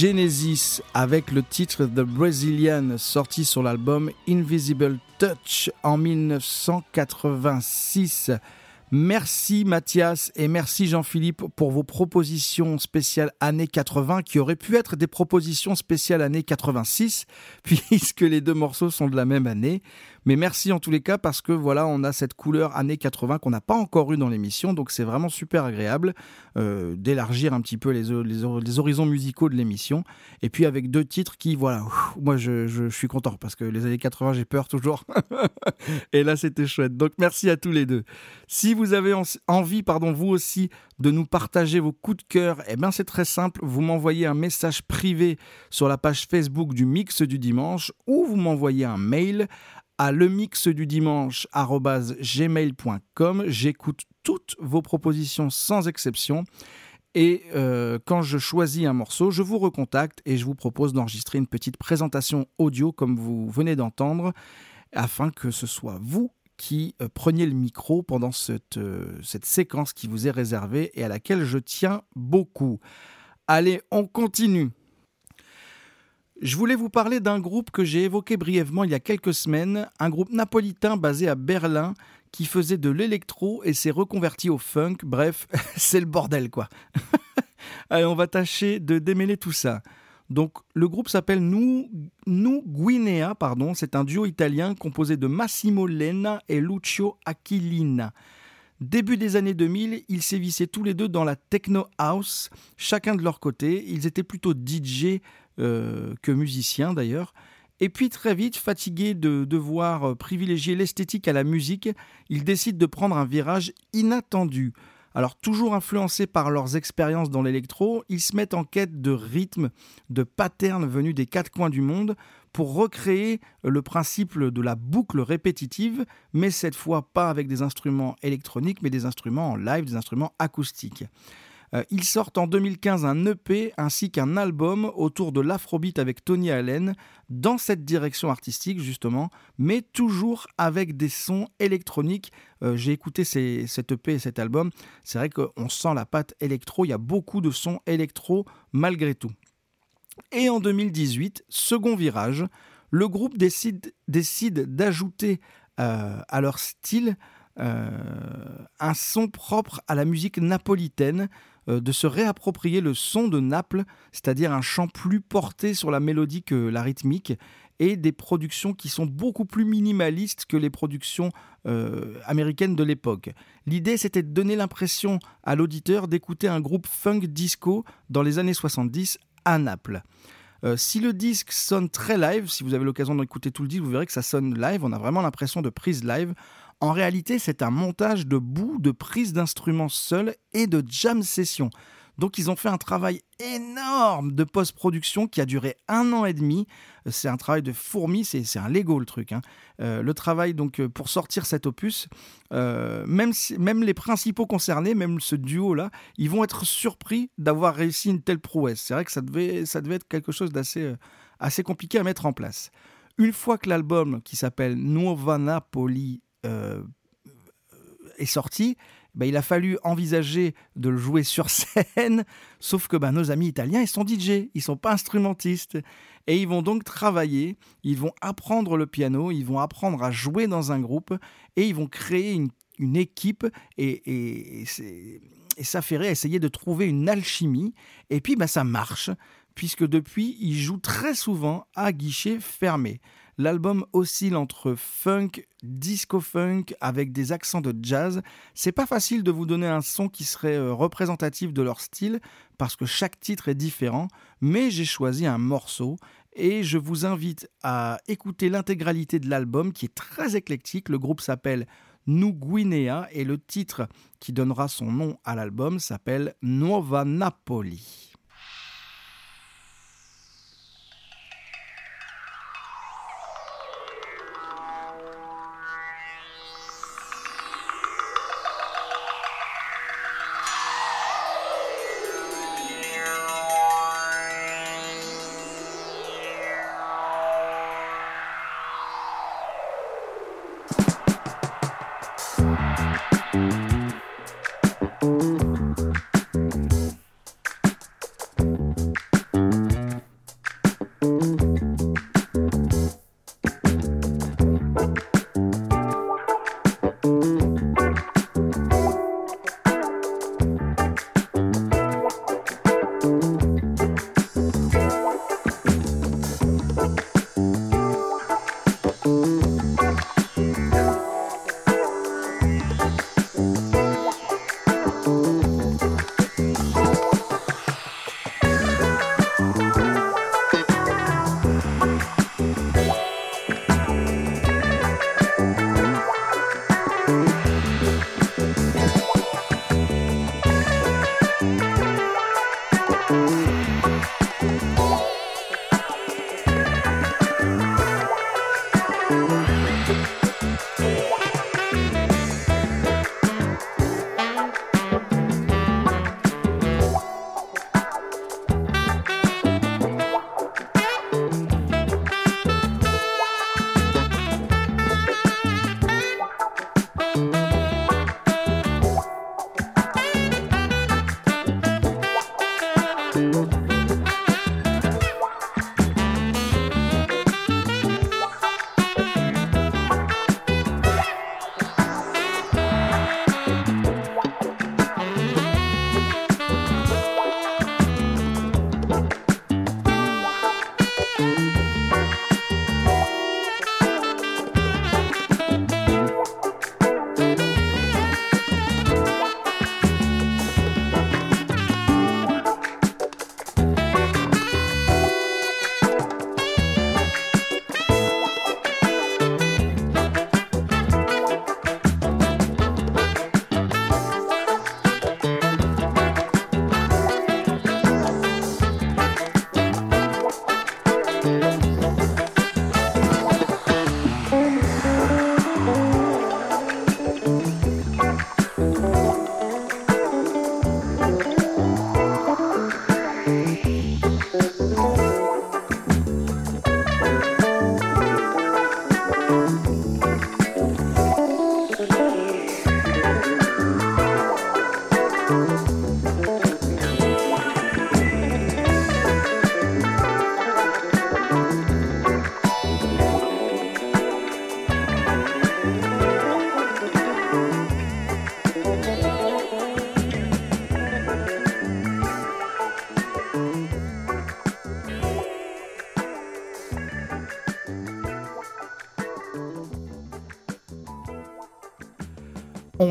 Genesis avec le titre The Brazilian sorti sur l'album Invisible Touch en 1986. Merci Mathias et merci Jean-Philippe pour vos propositions spéciales années 80 qui auraient pu être des propositions spéciales années 86 puisque les deux morceaux sont de la même année. Mais merci en tous les cas parce que voilà, on a cette couleur années 80 qu'on n'a pas encore eu dans l'émission, donc c'est vraiment super agréable euh, d'élargir un petit peu les, horizons musicaux de l'émission. Et puis avec deux titres qui, voilà, moi je, suis content parce que les années 80 j'ai peur toujours. Et là c'était chouette. Donc merci à tous les deux. Si vous avez en- envie, pardon, vous aussi, de nous partager vos coups de cœur, eh bien c'est très simple. Vous m'envoyez un message privé sur la page Facebook du Mix du Dimanche ou vous m'envoyez un mail à lemixdudimanche@gmail.com. J'écoute toutes vos propositions sans exception. Et euh, quand je choisis un morceau, je vous recontacte et je vous propose d'enregistrer une petite présentation audio comme vous venez d'entendre, afin que ce soit vous qui euh, preniez le micro pendant cette, euh, cette séquence qui vous est réservée et à laquelle je tiens beaucoup. Allez, on continue. Je voulais vous parler d'un groupe que j'ai évoqué brièvement il y a quelques semaines, un groupe napolitain basé à Berlin qui faisait de l'électro et s'est reconverti au funk. Bref, c'est le bordel quoi. Allez, on va tâcher de démêler tout ça. Donc, le groupe s'appelle Nu, Nu Guinea, pardon. C'est un duo italien composé de Massimo Lena et Lucio Aquilina. Début des années 2000, ils sévissaient tous les deux dans la techno house, chacun de leur côté. Ils étaient plutôt DJ euh, que musiciens d'ailleurs. Et puis très vite, fatigués de devoir euh, privilégier l'esthétique à la musique, ils décident de prendre un virage inattendu. Alors toujours influencés par leurs expériences dans l'électro, ils se mettent en quête de rythmes, de patterns venus des quatre coins du monde pour recréer le principe de la boucle répétitive, mais cette fois pas avec des instruments électroniques, mais des instruments en live, des instruments acoustiques. Euh, Ils sortent en 2015 un EP ainsi qu'un album autour de l'afrobeat avec Tony Allen dans cette direction artistique justement, mais toujours avec des sons électroniques. Euh, J'ai écouté cet EP et cet album, c'est vrai qu'on sent la patte électro, il y a beaucoup de sons électro malgré tout. Et en 2018, second virage, le groupe décide, d'ajouter euh, à leur style un son propre à la musique napolitaine, de se réapproprier le son de Naples, c'est-à-dire un chant plus porté sur la mélodie que la rythmique, et des productions qui sont beaucoup plus minimalistes que les productions euh, américaines de l'époque. L'idée, c'était de donner l'impression à l'auditeur d'écouter un groupe funk disco dans les années 70 à Naples. Euh, si le disque sonne très live, si vous avez l'occasion d'écouter tout le disque, vous verrez que ça sonne live, on a vraiment l'impression de prise live. En réalité, c'est un montage de bouts de prise d'instruments seuls et de jam session. Donc ils ont fait un travail énorme de post-production qui a duré un an et demi. C'est un travail de fourmi, c'est un Lego le truc. hein. Euh, le travail donc euh, pour sortir cet opus, euh, même, même les principaux concernés, même ce duo-là, ils vont être surpris d'avoir réussi une telle prouesse. C'est vrai que ça devait, ça devait être quelque chose d'assez assez compliqué à mettre en place. Une fois que l'album qui s'appelle Nuova Napoli euh, est sorti, ben, il a fallu envisager de le jouer sur scène, sauf que ben, nos amis italiens, ils sont DJ, ils sont pas instrumentistes. Et ils vont donc travailler, ils vont apprendre le piano, ils vont apprendre à jouer dans un groupe, et ils vont créer une, équipe, et, et, et essayer de trouver une alchimie. Et puis ben, ça marche, puisque depuis, ils jouent très souvent à guichet fermé. L'album oscille entre funk, disco funk avec des accents de jazz. C'est pas facile de vous donner un son qui serait euh, représentatif de leur style parce que chaque titre est différent, mais j'ai choisi un morceau et je vous invite à écouter l'intégralité de l'album qui est très éclectique. Le groupe s'appelle Nu Guinea et le titre qui donnera son nom à l'album s'appelle Nuova Napoli.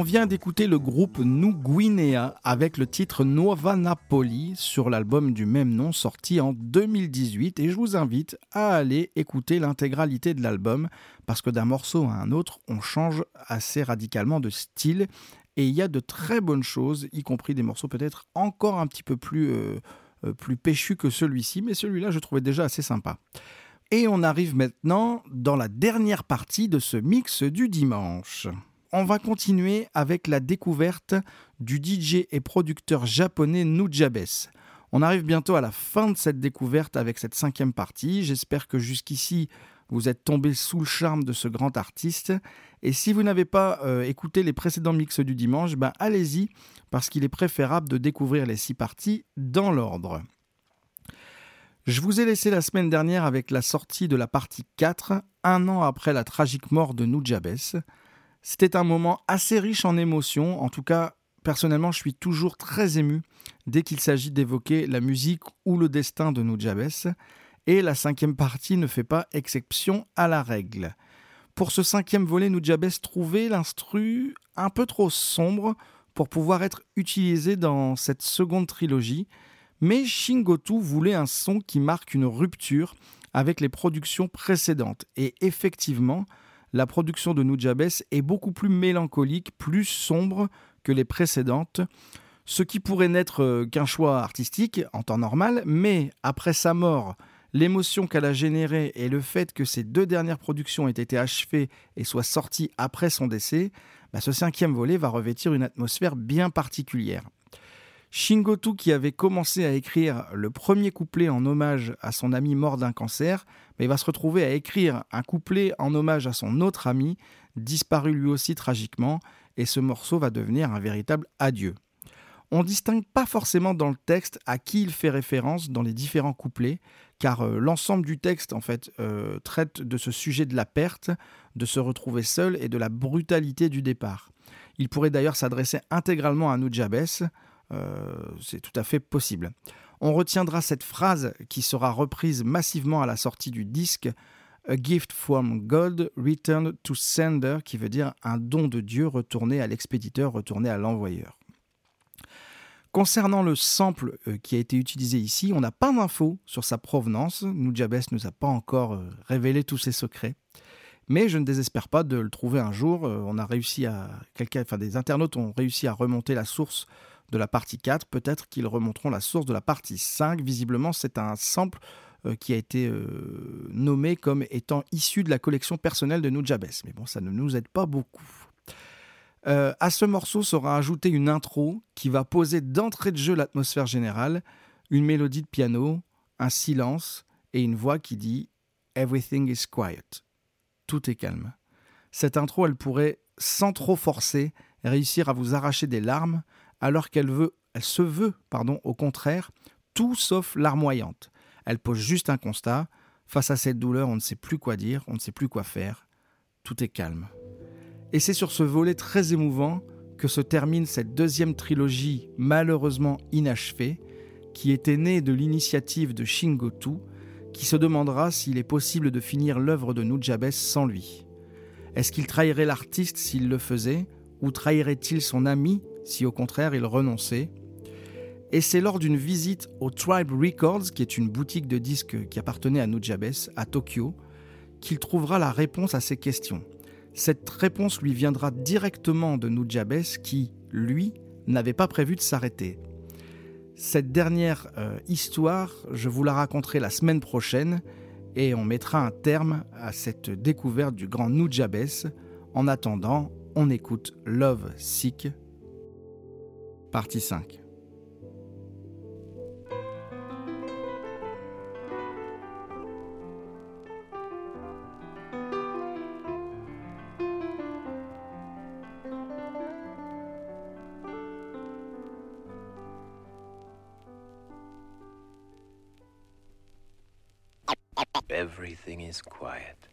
On vient d'écouter le groupe New Guinea avec le titre Nuova Napoli sur l'album du même nom sorti en 2018 et je vous invite à aller écouter l'intégralité de l'album parce que d'un morceau à un autre on change assez radicalement de style et il y a de très bonnes choses, y compris des morceaux peut-être encore un petit peu plus, euh, euh, plus péchus que celui-ci, mais celui-là je trouvais déjà assez sympa. Et on arrive maintenant dans la dernière partie de ce mix du dimanche. On va continuer avec la découverte du DJ et producteur japonais Nujabes. On arrive bientôt à la fin de cette découverte avec cette cinquième partie. J'espère que jusqu'ici, vous êtes tombé sous le charme de ce grand artiste. Et si vous n'avez pas euh, écouté les précédents mix du dimanche, ben allez-y, parce qu'il est préférable de découvrir les six parties dans l'ordre. Je vous ai laissé la semaine dernière avec la sortie de la partie 4, un an après la tragique mort de Nujabes. C'était un moment assez riche en émotions, en tout cas personnellement je suis toujours très ému dès qu'il s'agit d'évoquer la musique ou le destin de Nujabes, et la cinquième partie ne fait pas exception à la règle. Pour ce cinquième volet, Nujabes trouvait l'instru un peu trop sombre pour pouvoir être utilisé dans cette seconde trilogie, mais Shingotu voulait un son qui marque une rupture avec les productions précédentes, et effectivement, la production de Nujabes est beaucoup plus mélancolique, plus sombre que les précédentes, ce qui pourrait n'être euh, qu'un choix artistique en temps normal, mais après sa mort, l'émotion qu'elle a générée et le fait que ces deux dernières productions aient été achevées et soient sorties après son décès, bah, ce cinquième volet va revêtir une atmosphère bien particulière. Shingotu, qui avait commencé à écrire le premier couplet en hommage à son ami mort d'un cancer, mais va se retrouver à écrire un couplet en hommage à son autre ami, disparu lui aussi tragiquement, et ce morceau va devenir un véritable adieu. On ne distingue pas forcément dans le texte à qui il fait référence dans les différents couplets, car euh, l'ensemble du texte en fait euh, traite de ce sujet de la perte, de se retrouver seul et de la brutalité du départ. Il pourrait d'ailleurs s'adresser intégralement à Nujabes, euh, c'est tout à fait possible. On retiendra cette phrase qui sera reprise massivement à la sortie du disque A gift from God returned to sender, qui veut dire un don de Dieu retourné à l'expéditeur, retourné à l'envoyeur. Concernant le sample euh, qui a été utilisé ici, on n'a pas d'infos sur sa provenance. Nujabes ne nous a pas encore euh, révélé tous ses secrets. Mais je ne désespère pas de le trouver un jour. on a réussi à. Des internautes ont réussi à remonter la source de la partie 4, peut-être qu'ils remonteront la source de la partie 5. Visiblement, c'est un sample euh, qui a été euh, nommé comme étant issu de la collection personnelle de Nujabes. Mais bon, ça ne nous aide pas beaucoup. Euh, à ce morceau sera ajoutée une intro qui va poser d'entrée de jeu l'atmosphère générale, une mélodie de piano, un silence et une voix qui dit Everything is quiet. Tout est calme. Cette intro, elle pourrait, sans trop forcer, réussir à vous arracher des larmes, alors qu'elle elle se veut, pardon, au contraire, tout sauf larmoyante. Elle pose juste un constat. Face à cette douleur, on ne sait plus quoi dire, on ne sait plus quoi faire. Tout est calme. Et c'est sur ce volet très émouvant que se termine cette deuxième trilogie malheureusement inachevée, qui était née de l'initiative de Shingotu, qui se demandera s'il est possible de finir l'œuvre de Nujabes sans lui. Est-ce qu'il trahirait l'artiste s'il le faisait, ou trahirait-il son ami si au contraire il renonçait. Et c'est lors d'une visite au Tribe Records, qui est une boutique de disques qui appartenait à Nujabes, à Tokyo, qu'il trouvera la réponse à ces questions. Cette réponse lui viendra directement de Nujabes qui, lui, n'avait pas prévu de s'arrêter. Cette dernière euh, histoire, je vous la raconterai la semaine prochaine et on mettra un terme à cette découverte du grand Nujabes. En attendant, on écoute Love Sick Partie 5 Everything is quiet.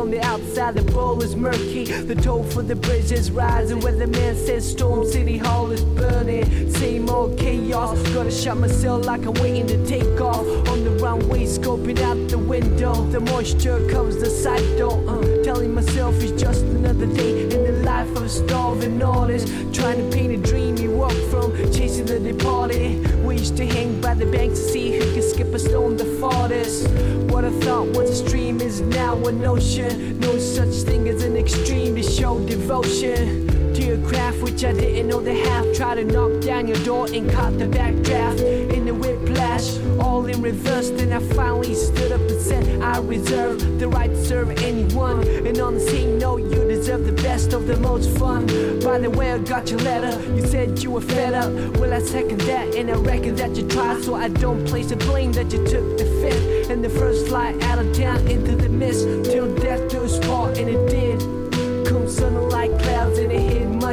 From the outside, the bowl is murky. The toll for the bridge is rising. Where the man says Storm City Hall is burning. Same old chaos. Gotta shut myself like I'm waiting to take off. On the runway, scoping out the window. The moisture covers the sight door. Uh, telling myself it's just another day in the life of a starving artist. Trying to paint a dream from, chasing the departed. We used to hang by the bank to see who could skip a stone the farthest. What I thought was a stream is now an ocean. No such thing as an extreme to show devotion to your craft, which I didn't know the half. Try to knock down your door and caught the backdraft in the whiplash, all in reverse. Then I finally stood up and said, I reserve the right to serve anyone. And on the scene, note, you deserve the best of the most fun. By the way, I got your letter. You said you were fed up. Well, I second that, and I reckon that you tried, so I don't place the blame that you took the fifth and the first flight out of town into the mist till death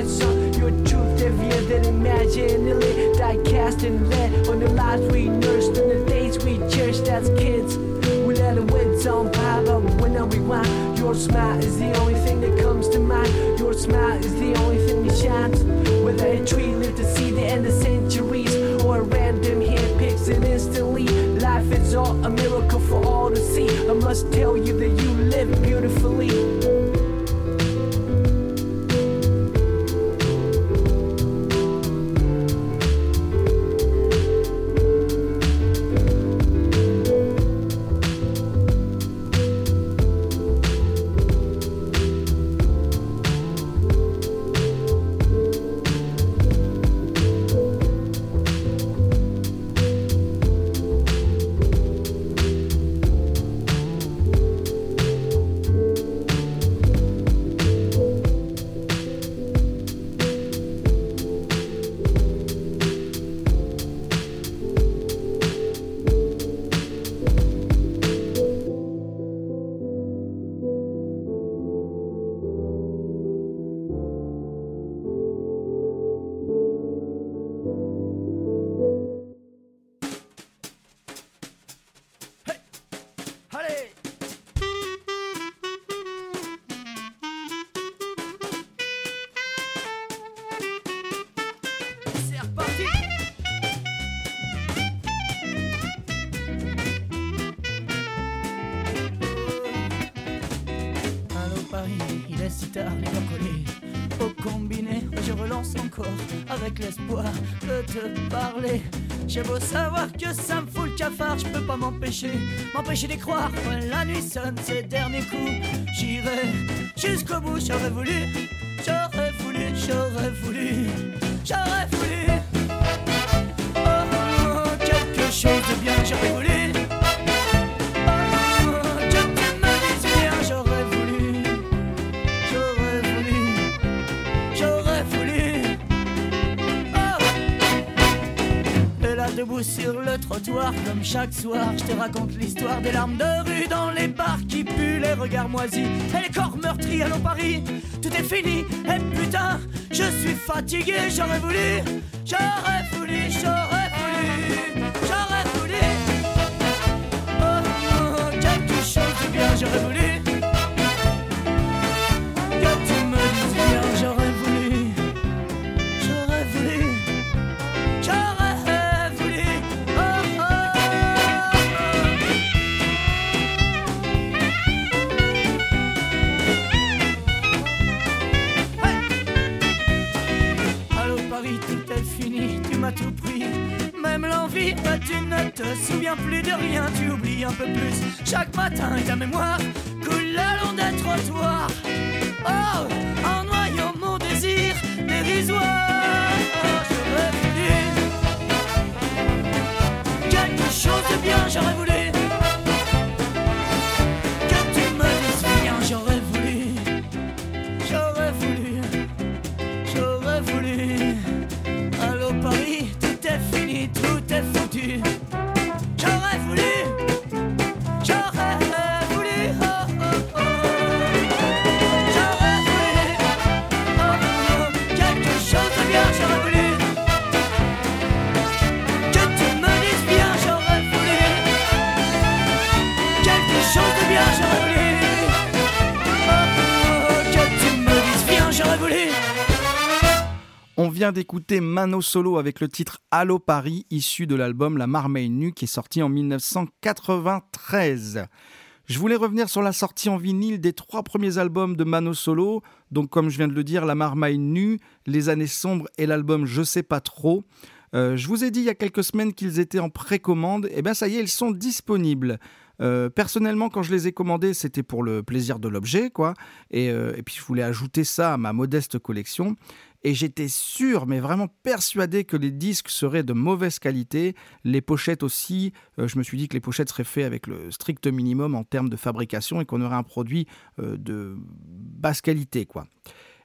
hit sun. Your truth heavier than imaginary. Die cast and on the lives we nursed and the days we cherished as kids. We let the winds on by, but when I rewind, your smile is the only thing that comes to mind. Your smile is the only thing that shines. Whether a tree lived to see the end of centuries or a random hand picks it instantly. Life is all a miracle for all to see. I must tell you that you live beautifully. J'ai beau savoir que ça me fout le cafard, je peux pas m'empêcher, m'empêcher d'y croire. Quand la nuit sonne ses derniers coups, j'irai jusqu'au bout. J'aurais voulu, j'aurais voulu, j'aurais voulu, j'aurais voulu. Oh, oh, quelque chose de bien, j'aurais voulu. Sur le trottoir, comme chaque soir, je te raconte l'histoire des larmes de rue dans les bars qui puent, les regards moisis et les corps meurtris. Allons Paris, tout est fini. Et putain, je suis fatigué, j'aurais voulu, j'aurais voulu, j'aurais tu ne te souviens plus de rien, tu oublies un peu plus. Chaque matin, ta mémoire coule le long des trottoirs. Oh, en noyant mon désir dérisoire. D'écouter Mano Solo avec le titre Allo Paris, issu de l'album La Marmaille Nue qui est sorti en 1993. Je voulais revenir sur la sortie en vinyle des trois premiers albums de Mano Solo, donc comme je viens de le dire, La Marmaille Nue, Les Années Sombres et l'album Je sais pas trop. Euh, je vous ai dit il y a quelques semaines qu'ils étaient en précommande, et bien ça y est, ils sont disponibles. Euh, personnellement, quand je les ai commandés, c'était pour le plaisir de l'objet, quoi. Et, euh, et puis je voulais ajouter ça à ma modeste collection. Et j'étais sûr, mais vraiment persuadé que les disques seraient de mauvaise qualité. Les pochettes aussi. euh, je me suis dit que les pochettes seraient faites avec le strict minimum en termes de fabrication et qu'on aurait un produit euh, de basse qualité, quoi.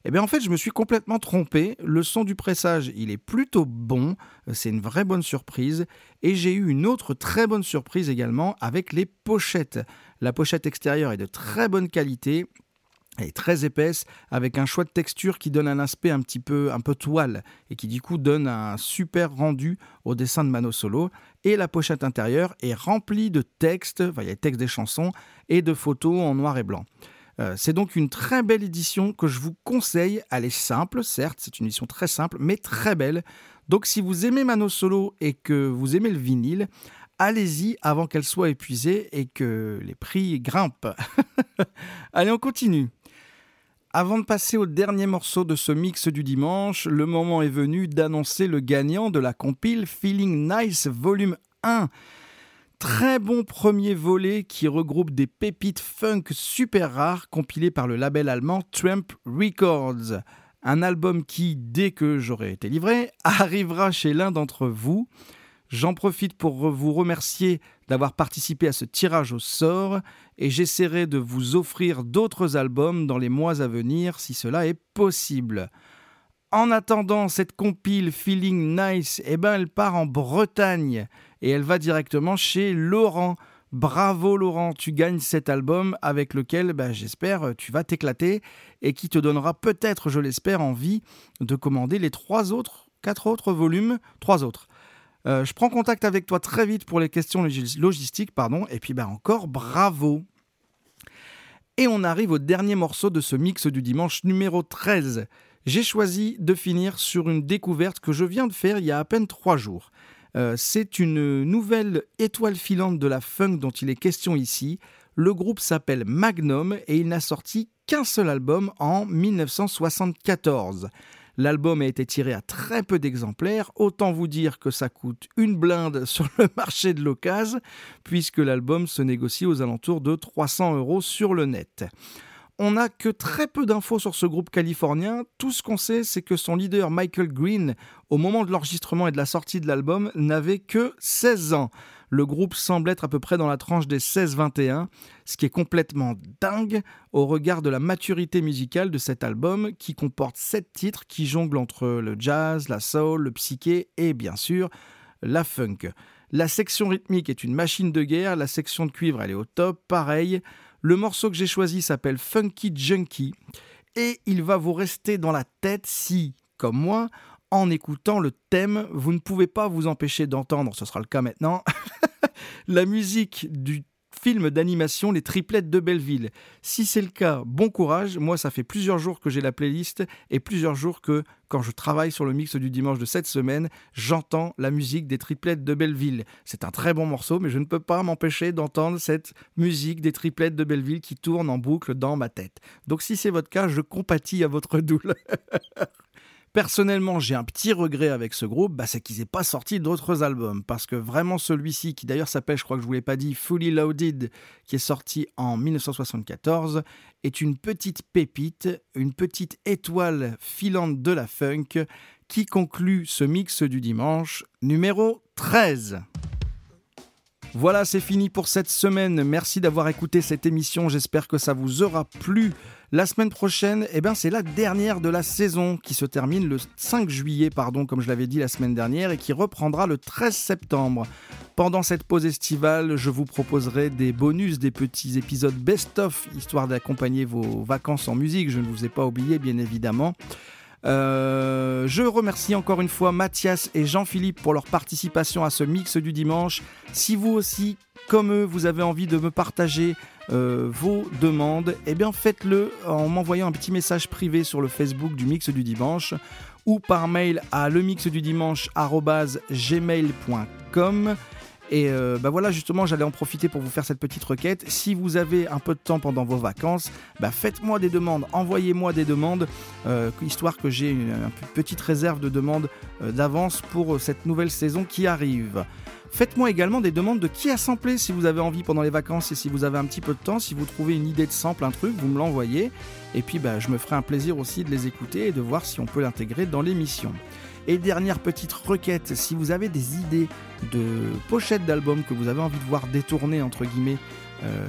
Eh bien, en fait, je me suis complètement trompé. Le son du pressage, il est plutôt bon. Euh, C'est une vraie bonne surprise. Et j'ai eu une autre très bonne surprise également avec les pochettes. La pochette extérieure est de très bonne qualité. Elle est très épaisse, avec un choix de texture qui donne un aspect un petit peu, un peu toile, et qui du coup donne un super rendu au dessin de Mano Solo. Et la pochette intérieure est remplie de textes, enfin il y a les textes des chansons, et de photos en noir et blanc. Euh, c'est donc une très belle édition que je vous conseille. Elle est simple, certes, c'est une édition très simple, mais très belle. Donc si vous aimez Mano Solo et que vous aimez le vinyle, allez-y avant qu'elle soit épuisée et que les prix grimpent. Allez, on continue. Avant de passer au dernier morceau de ce mix du dimanche, le moment est venu d'annoncer le gagnant de la compile Feeling Nice Volume 1. Très bon premier volet qui regroupe des pépites funk super rares compilées par le label allemand Tramp Records. Un album qui, dès que j'aurai été livré, arrivera chez l'un d'entre vous. J'en profite pour vous remercier d'avoir participé à ce tirage au sort et j'essaierai de vous offrir d'autres albums dans les mois à venir si cela est possible. En attendant cette compile Feeling Nice, eh ben elle part en Bretagne et elle va directement chez Laurent. Bravo Laurent, tu gagnes cet album avec lequel ben, j'espère tu vas t'éclater et qui te donnera peut-être, je l'espère, envie de commander les trois autres, quatre autres volumes, trois autres. Euh, je prends contact avec toi très vite pour les questions logis- logistiques, pardon, et puis ben encore bravo. Et on arrive au dernier morceau de ce mix du dimanche numéro 13. J'ai choisi de finir sur une découverte que je viens de faire il y a à peine trois jours. Euh, c'est une nouvelle étoile filante de la funk dont il est question ici. Le groupe s'appelle Magnum et il n'a sorti qu'un seul album en 1974. L'album a été tiré à très peu d'exemplaires, autant vous dire que ça coûte une blinde sur le marché de l'occasion, puisque l'album se négocie aux alentours de 300 euros sur le net. On n'a que très peu d'infos sur ce groupe californien. Tout ce qu'on sait, c'est que son leader Michael Green, au moment de l'enregistrement et de la sortie de l'album, n'avait que 16 ans. Le groupe semble être à peu près dans la tranche des 16-21, ce qui est complètement dingue au regard de la maturité musicale de cet album qui comporte 7 titres qui jonglent entre le jazz, la soul, le psyché et bien sûr la funk. La section rythmique est une machine de guerre, la section de cuivre elle est au top, pareil. Le morceau que j'ai choisi s'appelle Funky Junkie et il va vous rester dans la tête si, comme moi, en écoutant le thème, vous ne pouvez pas vous empêcher d'entendre, ce sera le cas maintenant, la musique du film d'animation Les Triplettes de Belleville. Si c'est le cas, bon courage. Moi, ça fait plusieurs jours que j'ai la playlist et plusieurs jours que, quand je travaille sur le mix du dimanche de cette semaine, j'entends la musique des Triplettes de Belleville. C'est un très bon morceau, mais je ne peux pas m'empêcher d'entendre cette musique des Triplettes de Belleville qui tourne en boucle dans ma tête. Donc, si c'est votre cas, je compatis à votre douleur. Personnellement, j'ai un petit regret avec ce groupe, bah, c'est qu'ils n'aient pas sorti d'autres albums. Parce que vraiment, celui-ci, qui d'ailleurs s'appelle, je crois que je ne vous l'ai pas dit, Fully Loaded, qui est sorti en 1974, est une petite pépite, une petite étoile filante de la funk, qui conclut ce mix du dimanche numéro 13. Voilà, c'est fini pour cette semaine. Merci d'avoir écouté cette émission. J'espère que ça vous aura plu. La semaine prochaine, eh ben, c'est la dernière de la saison qui se termine le 5 juillet, pardon, comme je l'avais dit la semaine dernière, et qui reprendra le 13 septembre. Pendant cette pause estivale, je vous proposerai des bonus, des petits épisodes best-of, histoire d'accompagner vos vacances en musique. Je ne vous ai pas oublié, bien évidemment. Euh, je remercie encore une fois Mathias et Jean-Philippe pour leur participation à ce mix du dimanche. Si vous aussi, comme eux, vous avez envie de me partager euh, vos demandes, eh bien faites-le en m'envoyant un petit message privé sur le Facebook du mix du dimanche ou par mail à lemixdudimanche@gmail.com. Et euh, bah voilà, justement, j'allais en profiter pour vous faire cette petite requête. Si vous avez un peu de temps pendant vos vacances, bah faites-moi des demandes, envoyez-moi des demandes, euh, histoire que j'ai une, petite réserve de demandes euh, d'avance pour cette nouvelle saison qui arrive. Faites-moi également des demandes de qui a samplé si vous avez envie pendant les vacances et si vous avez un petit peu de temps, si vous trouvez une idée de sample, un truc, vous me l'envoyez. Et puis bah, je me ferai un plaisir aussi de les écouter et de voir si on peut l'intégrer dans l'émission. Et dernière petite requête, si vous avez des idées de pochettes d'albums que vous avez envie de voir détournées entre guillemets euh,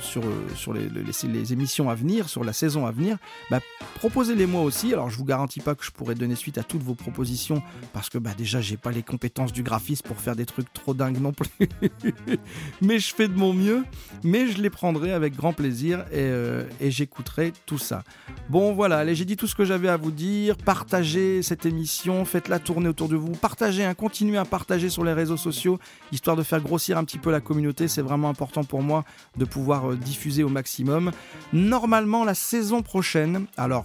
sur, les, émissions à venir, sur la saison à venir, bah, proposez-les moi aussi. Alors je vous garantis pas que je pourrai donner suite à toutes vos propositions parce que bah, déjà j'ai pas les compétences du graphiste pour faire des trucs trop dingues non plus. mais je fais de mon mieux, mais je les prendrai avec grand plaisir et, euh, et j'écouterai tout ça. Bon voilà, allez, j'ai dit tout ce que j'avais à vous dire. Partagez cette émission, faites-la tourner autour de vous. Partagez, hein, continuez à partager sur les réseaux sociaux, histoire de faire grossir un petit peu la communauté. C'est vraiment important pour moi de pouvoir euh, diffuser au maximum. Normalement, la saison prochaine, alors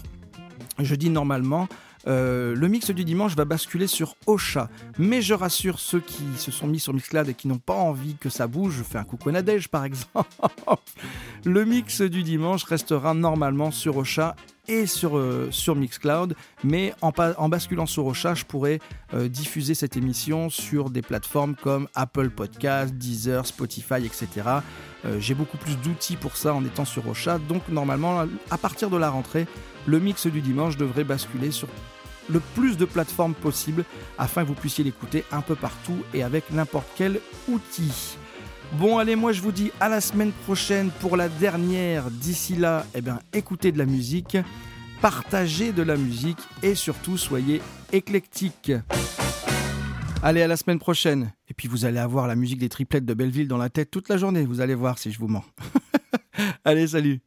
je dis normalement, euh, le mix du dimanche va basculer sur Ocha. Mais je rassure ceux qui se sont mis sur Mixcloud et qui n'ont pas envie que ça bouge. Je fais un coucou à Nadège par exemple. le mix du dimanche restera normalement sur Ocha et sur, euh, Mixcloud. Mais en, basculant sur Ocha, je pourrais euh, diffuser cette émission sur des plateformes comme Apple Podcast, Deezer, Spotify, etc. J'ai beaucoup plus d'outils pour ça en étant sur Ocha. Donc normalement, à partir de la rentrée, le mix du dimanche devrait basculer sur le plus de plateformes possible afin que vous puissiez l'écouter un peu partout et avec n'importe quel outil. Bon allez, moi je vous dis à la semaine prochaine pour la dernière. D'ici là, eh bien, écoutez de la musique, partagez de la musique et surtout soyez éclectiques. Allez, à la semaine prochaine. Et puis vous allez avoir la musique des triplettes de Belleville dans la tête toute la journée. Vous allez voir si je vous mens. allez, salut.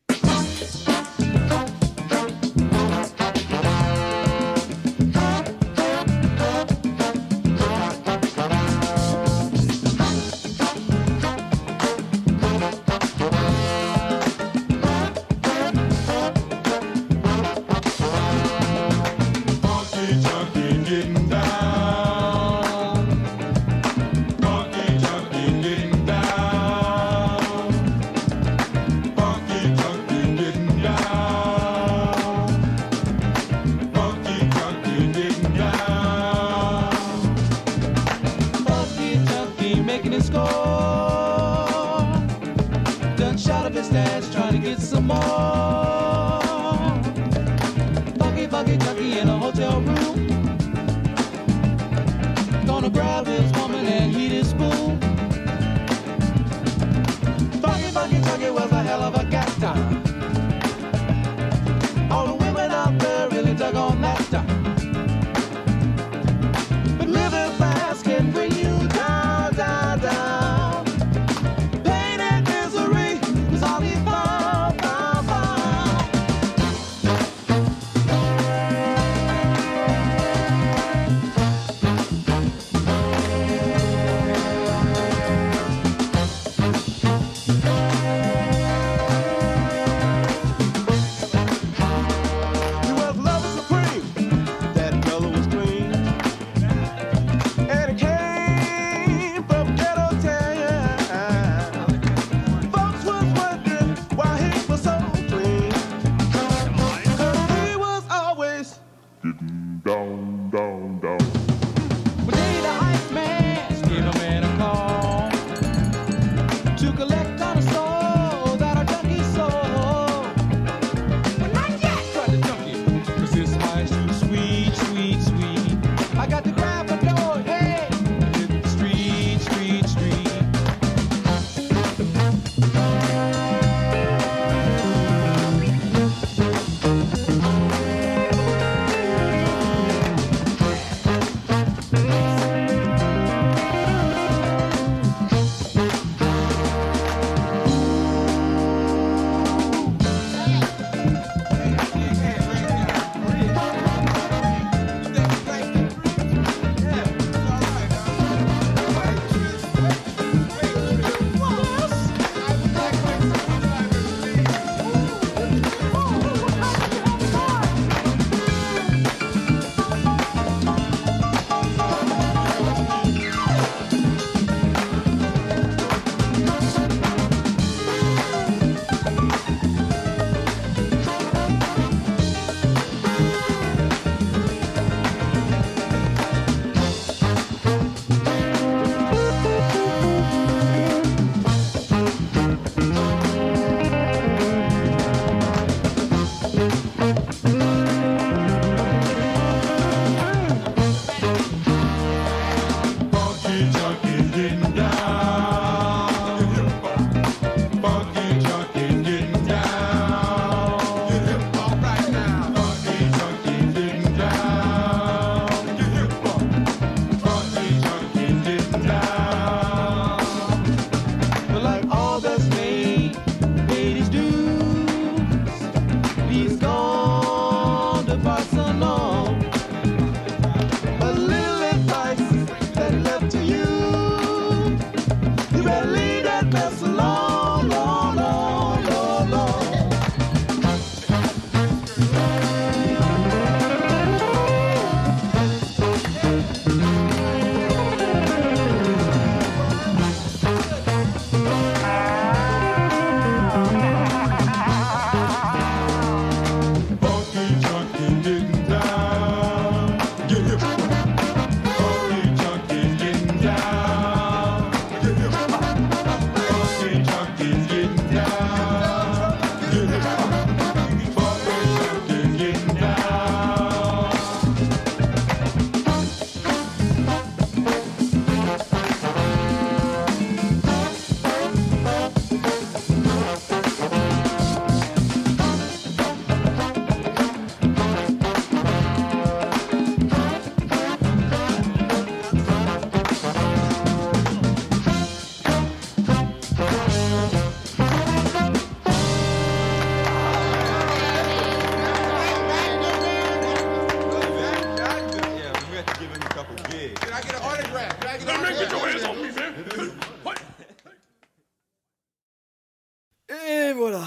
Et voilà.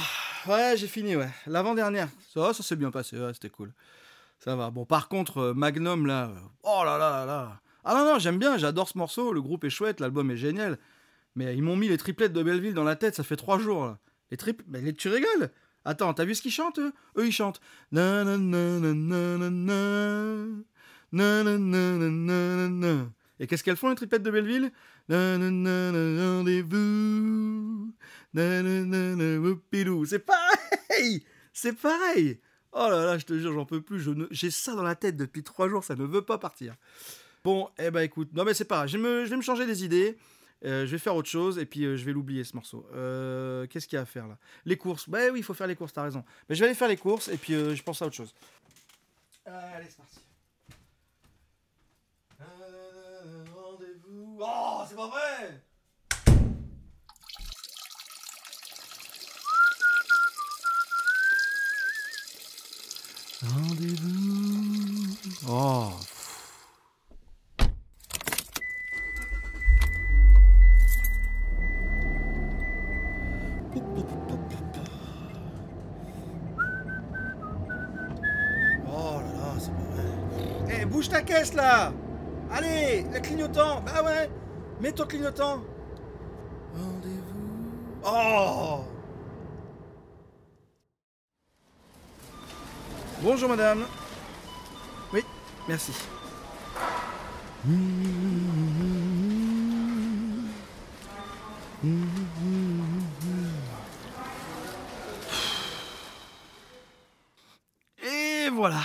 Ouais, j'ai fini, ouais. L'avant-dernière. Ça, ça s'est bien passé, ouais, c'était cool. Ça va. Bon, par contre, Magnum, là. Oh là là là là. Ah non, non, j'aime bien, j'adore ce morceau. Le groupe est chouette, l'album est génial. Mais ils m'ont mis les triplettes de Belleville dans la tête, ça fait trois jours, là. Les triples. Mais tu rigoles Attends, t'as vu ce qu'ils chantent, eux ils chantent. Et qu'est-ce qu'elles font, les triplettes de Belleville? Rendez-vous. C'est pareil C'est pareil Oh là là, je te jure, j'en peux plus. J'ai ça dans la tête depuis trois jours, ça ne veut pas partir. Bon, eh ben écoute, non mais c'est pas grave, je, vais me changer des idées. Euh, je vais faire autre chose et puis euh, je vais l'oublier ce morceau. Euh, qu'est-ce qu'il y a à faire là? Les courses. Bah oui, il faut faire les courses, t'as raison. Mais je vais aller faire les courses et puis je pense à autre chose. allez, c'est parti. Oh, c'est pas vrai Rendez-vous. Oh. Oh là là, c'est pas vrai. Eh, bouge ta caisse là Allez, le clignotant Bah ouais Mets ton clignotant Rendez-vous. Oh Bonjour madame. Oui, merci. Et voilà,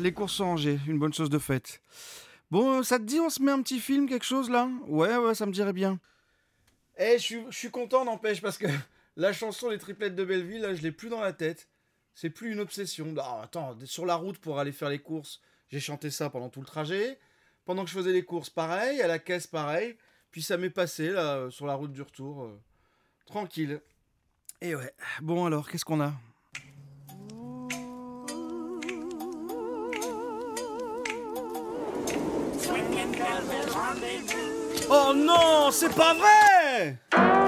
les courses sont rangées, une bonne chose de faite. Bon, ça te dit on se met un petit film, quelque chose là? Ouais, ouais, ça me dirait bien. Eh, je suis- content, n'empêche, parce que la chanson Les triplettes de Belleville, là, je l'ai plus dans la tête. C'est plus une obsession. Ah, attends, sur la route pour aller faire les courses, j'ai chanté ça pendant tout le trajet. Pendant que je faisais les courses, pareil. À la caisse, pareil. Puis ça m'est passé, là, sur la route du retour. euh, tranquille. Et ouais. Bon, alors, qu'est-ce qu'on a? Oh non, c'est pas vrai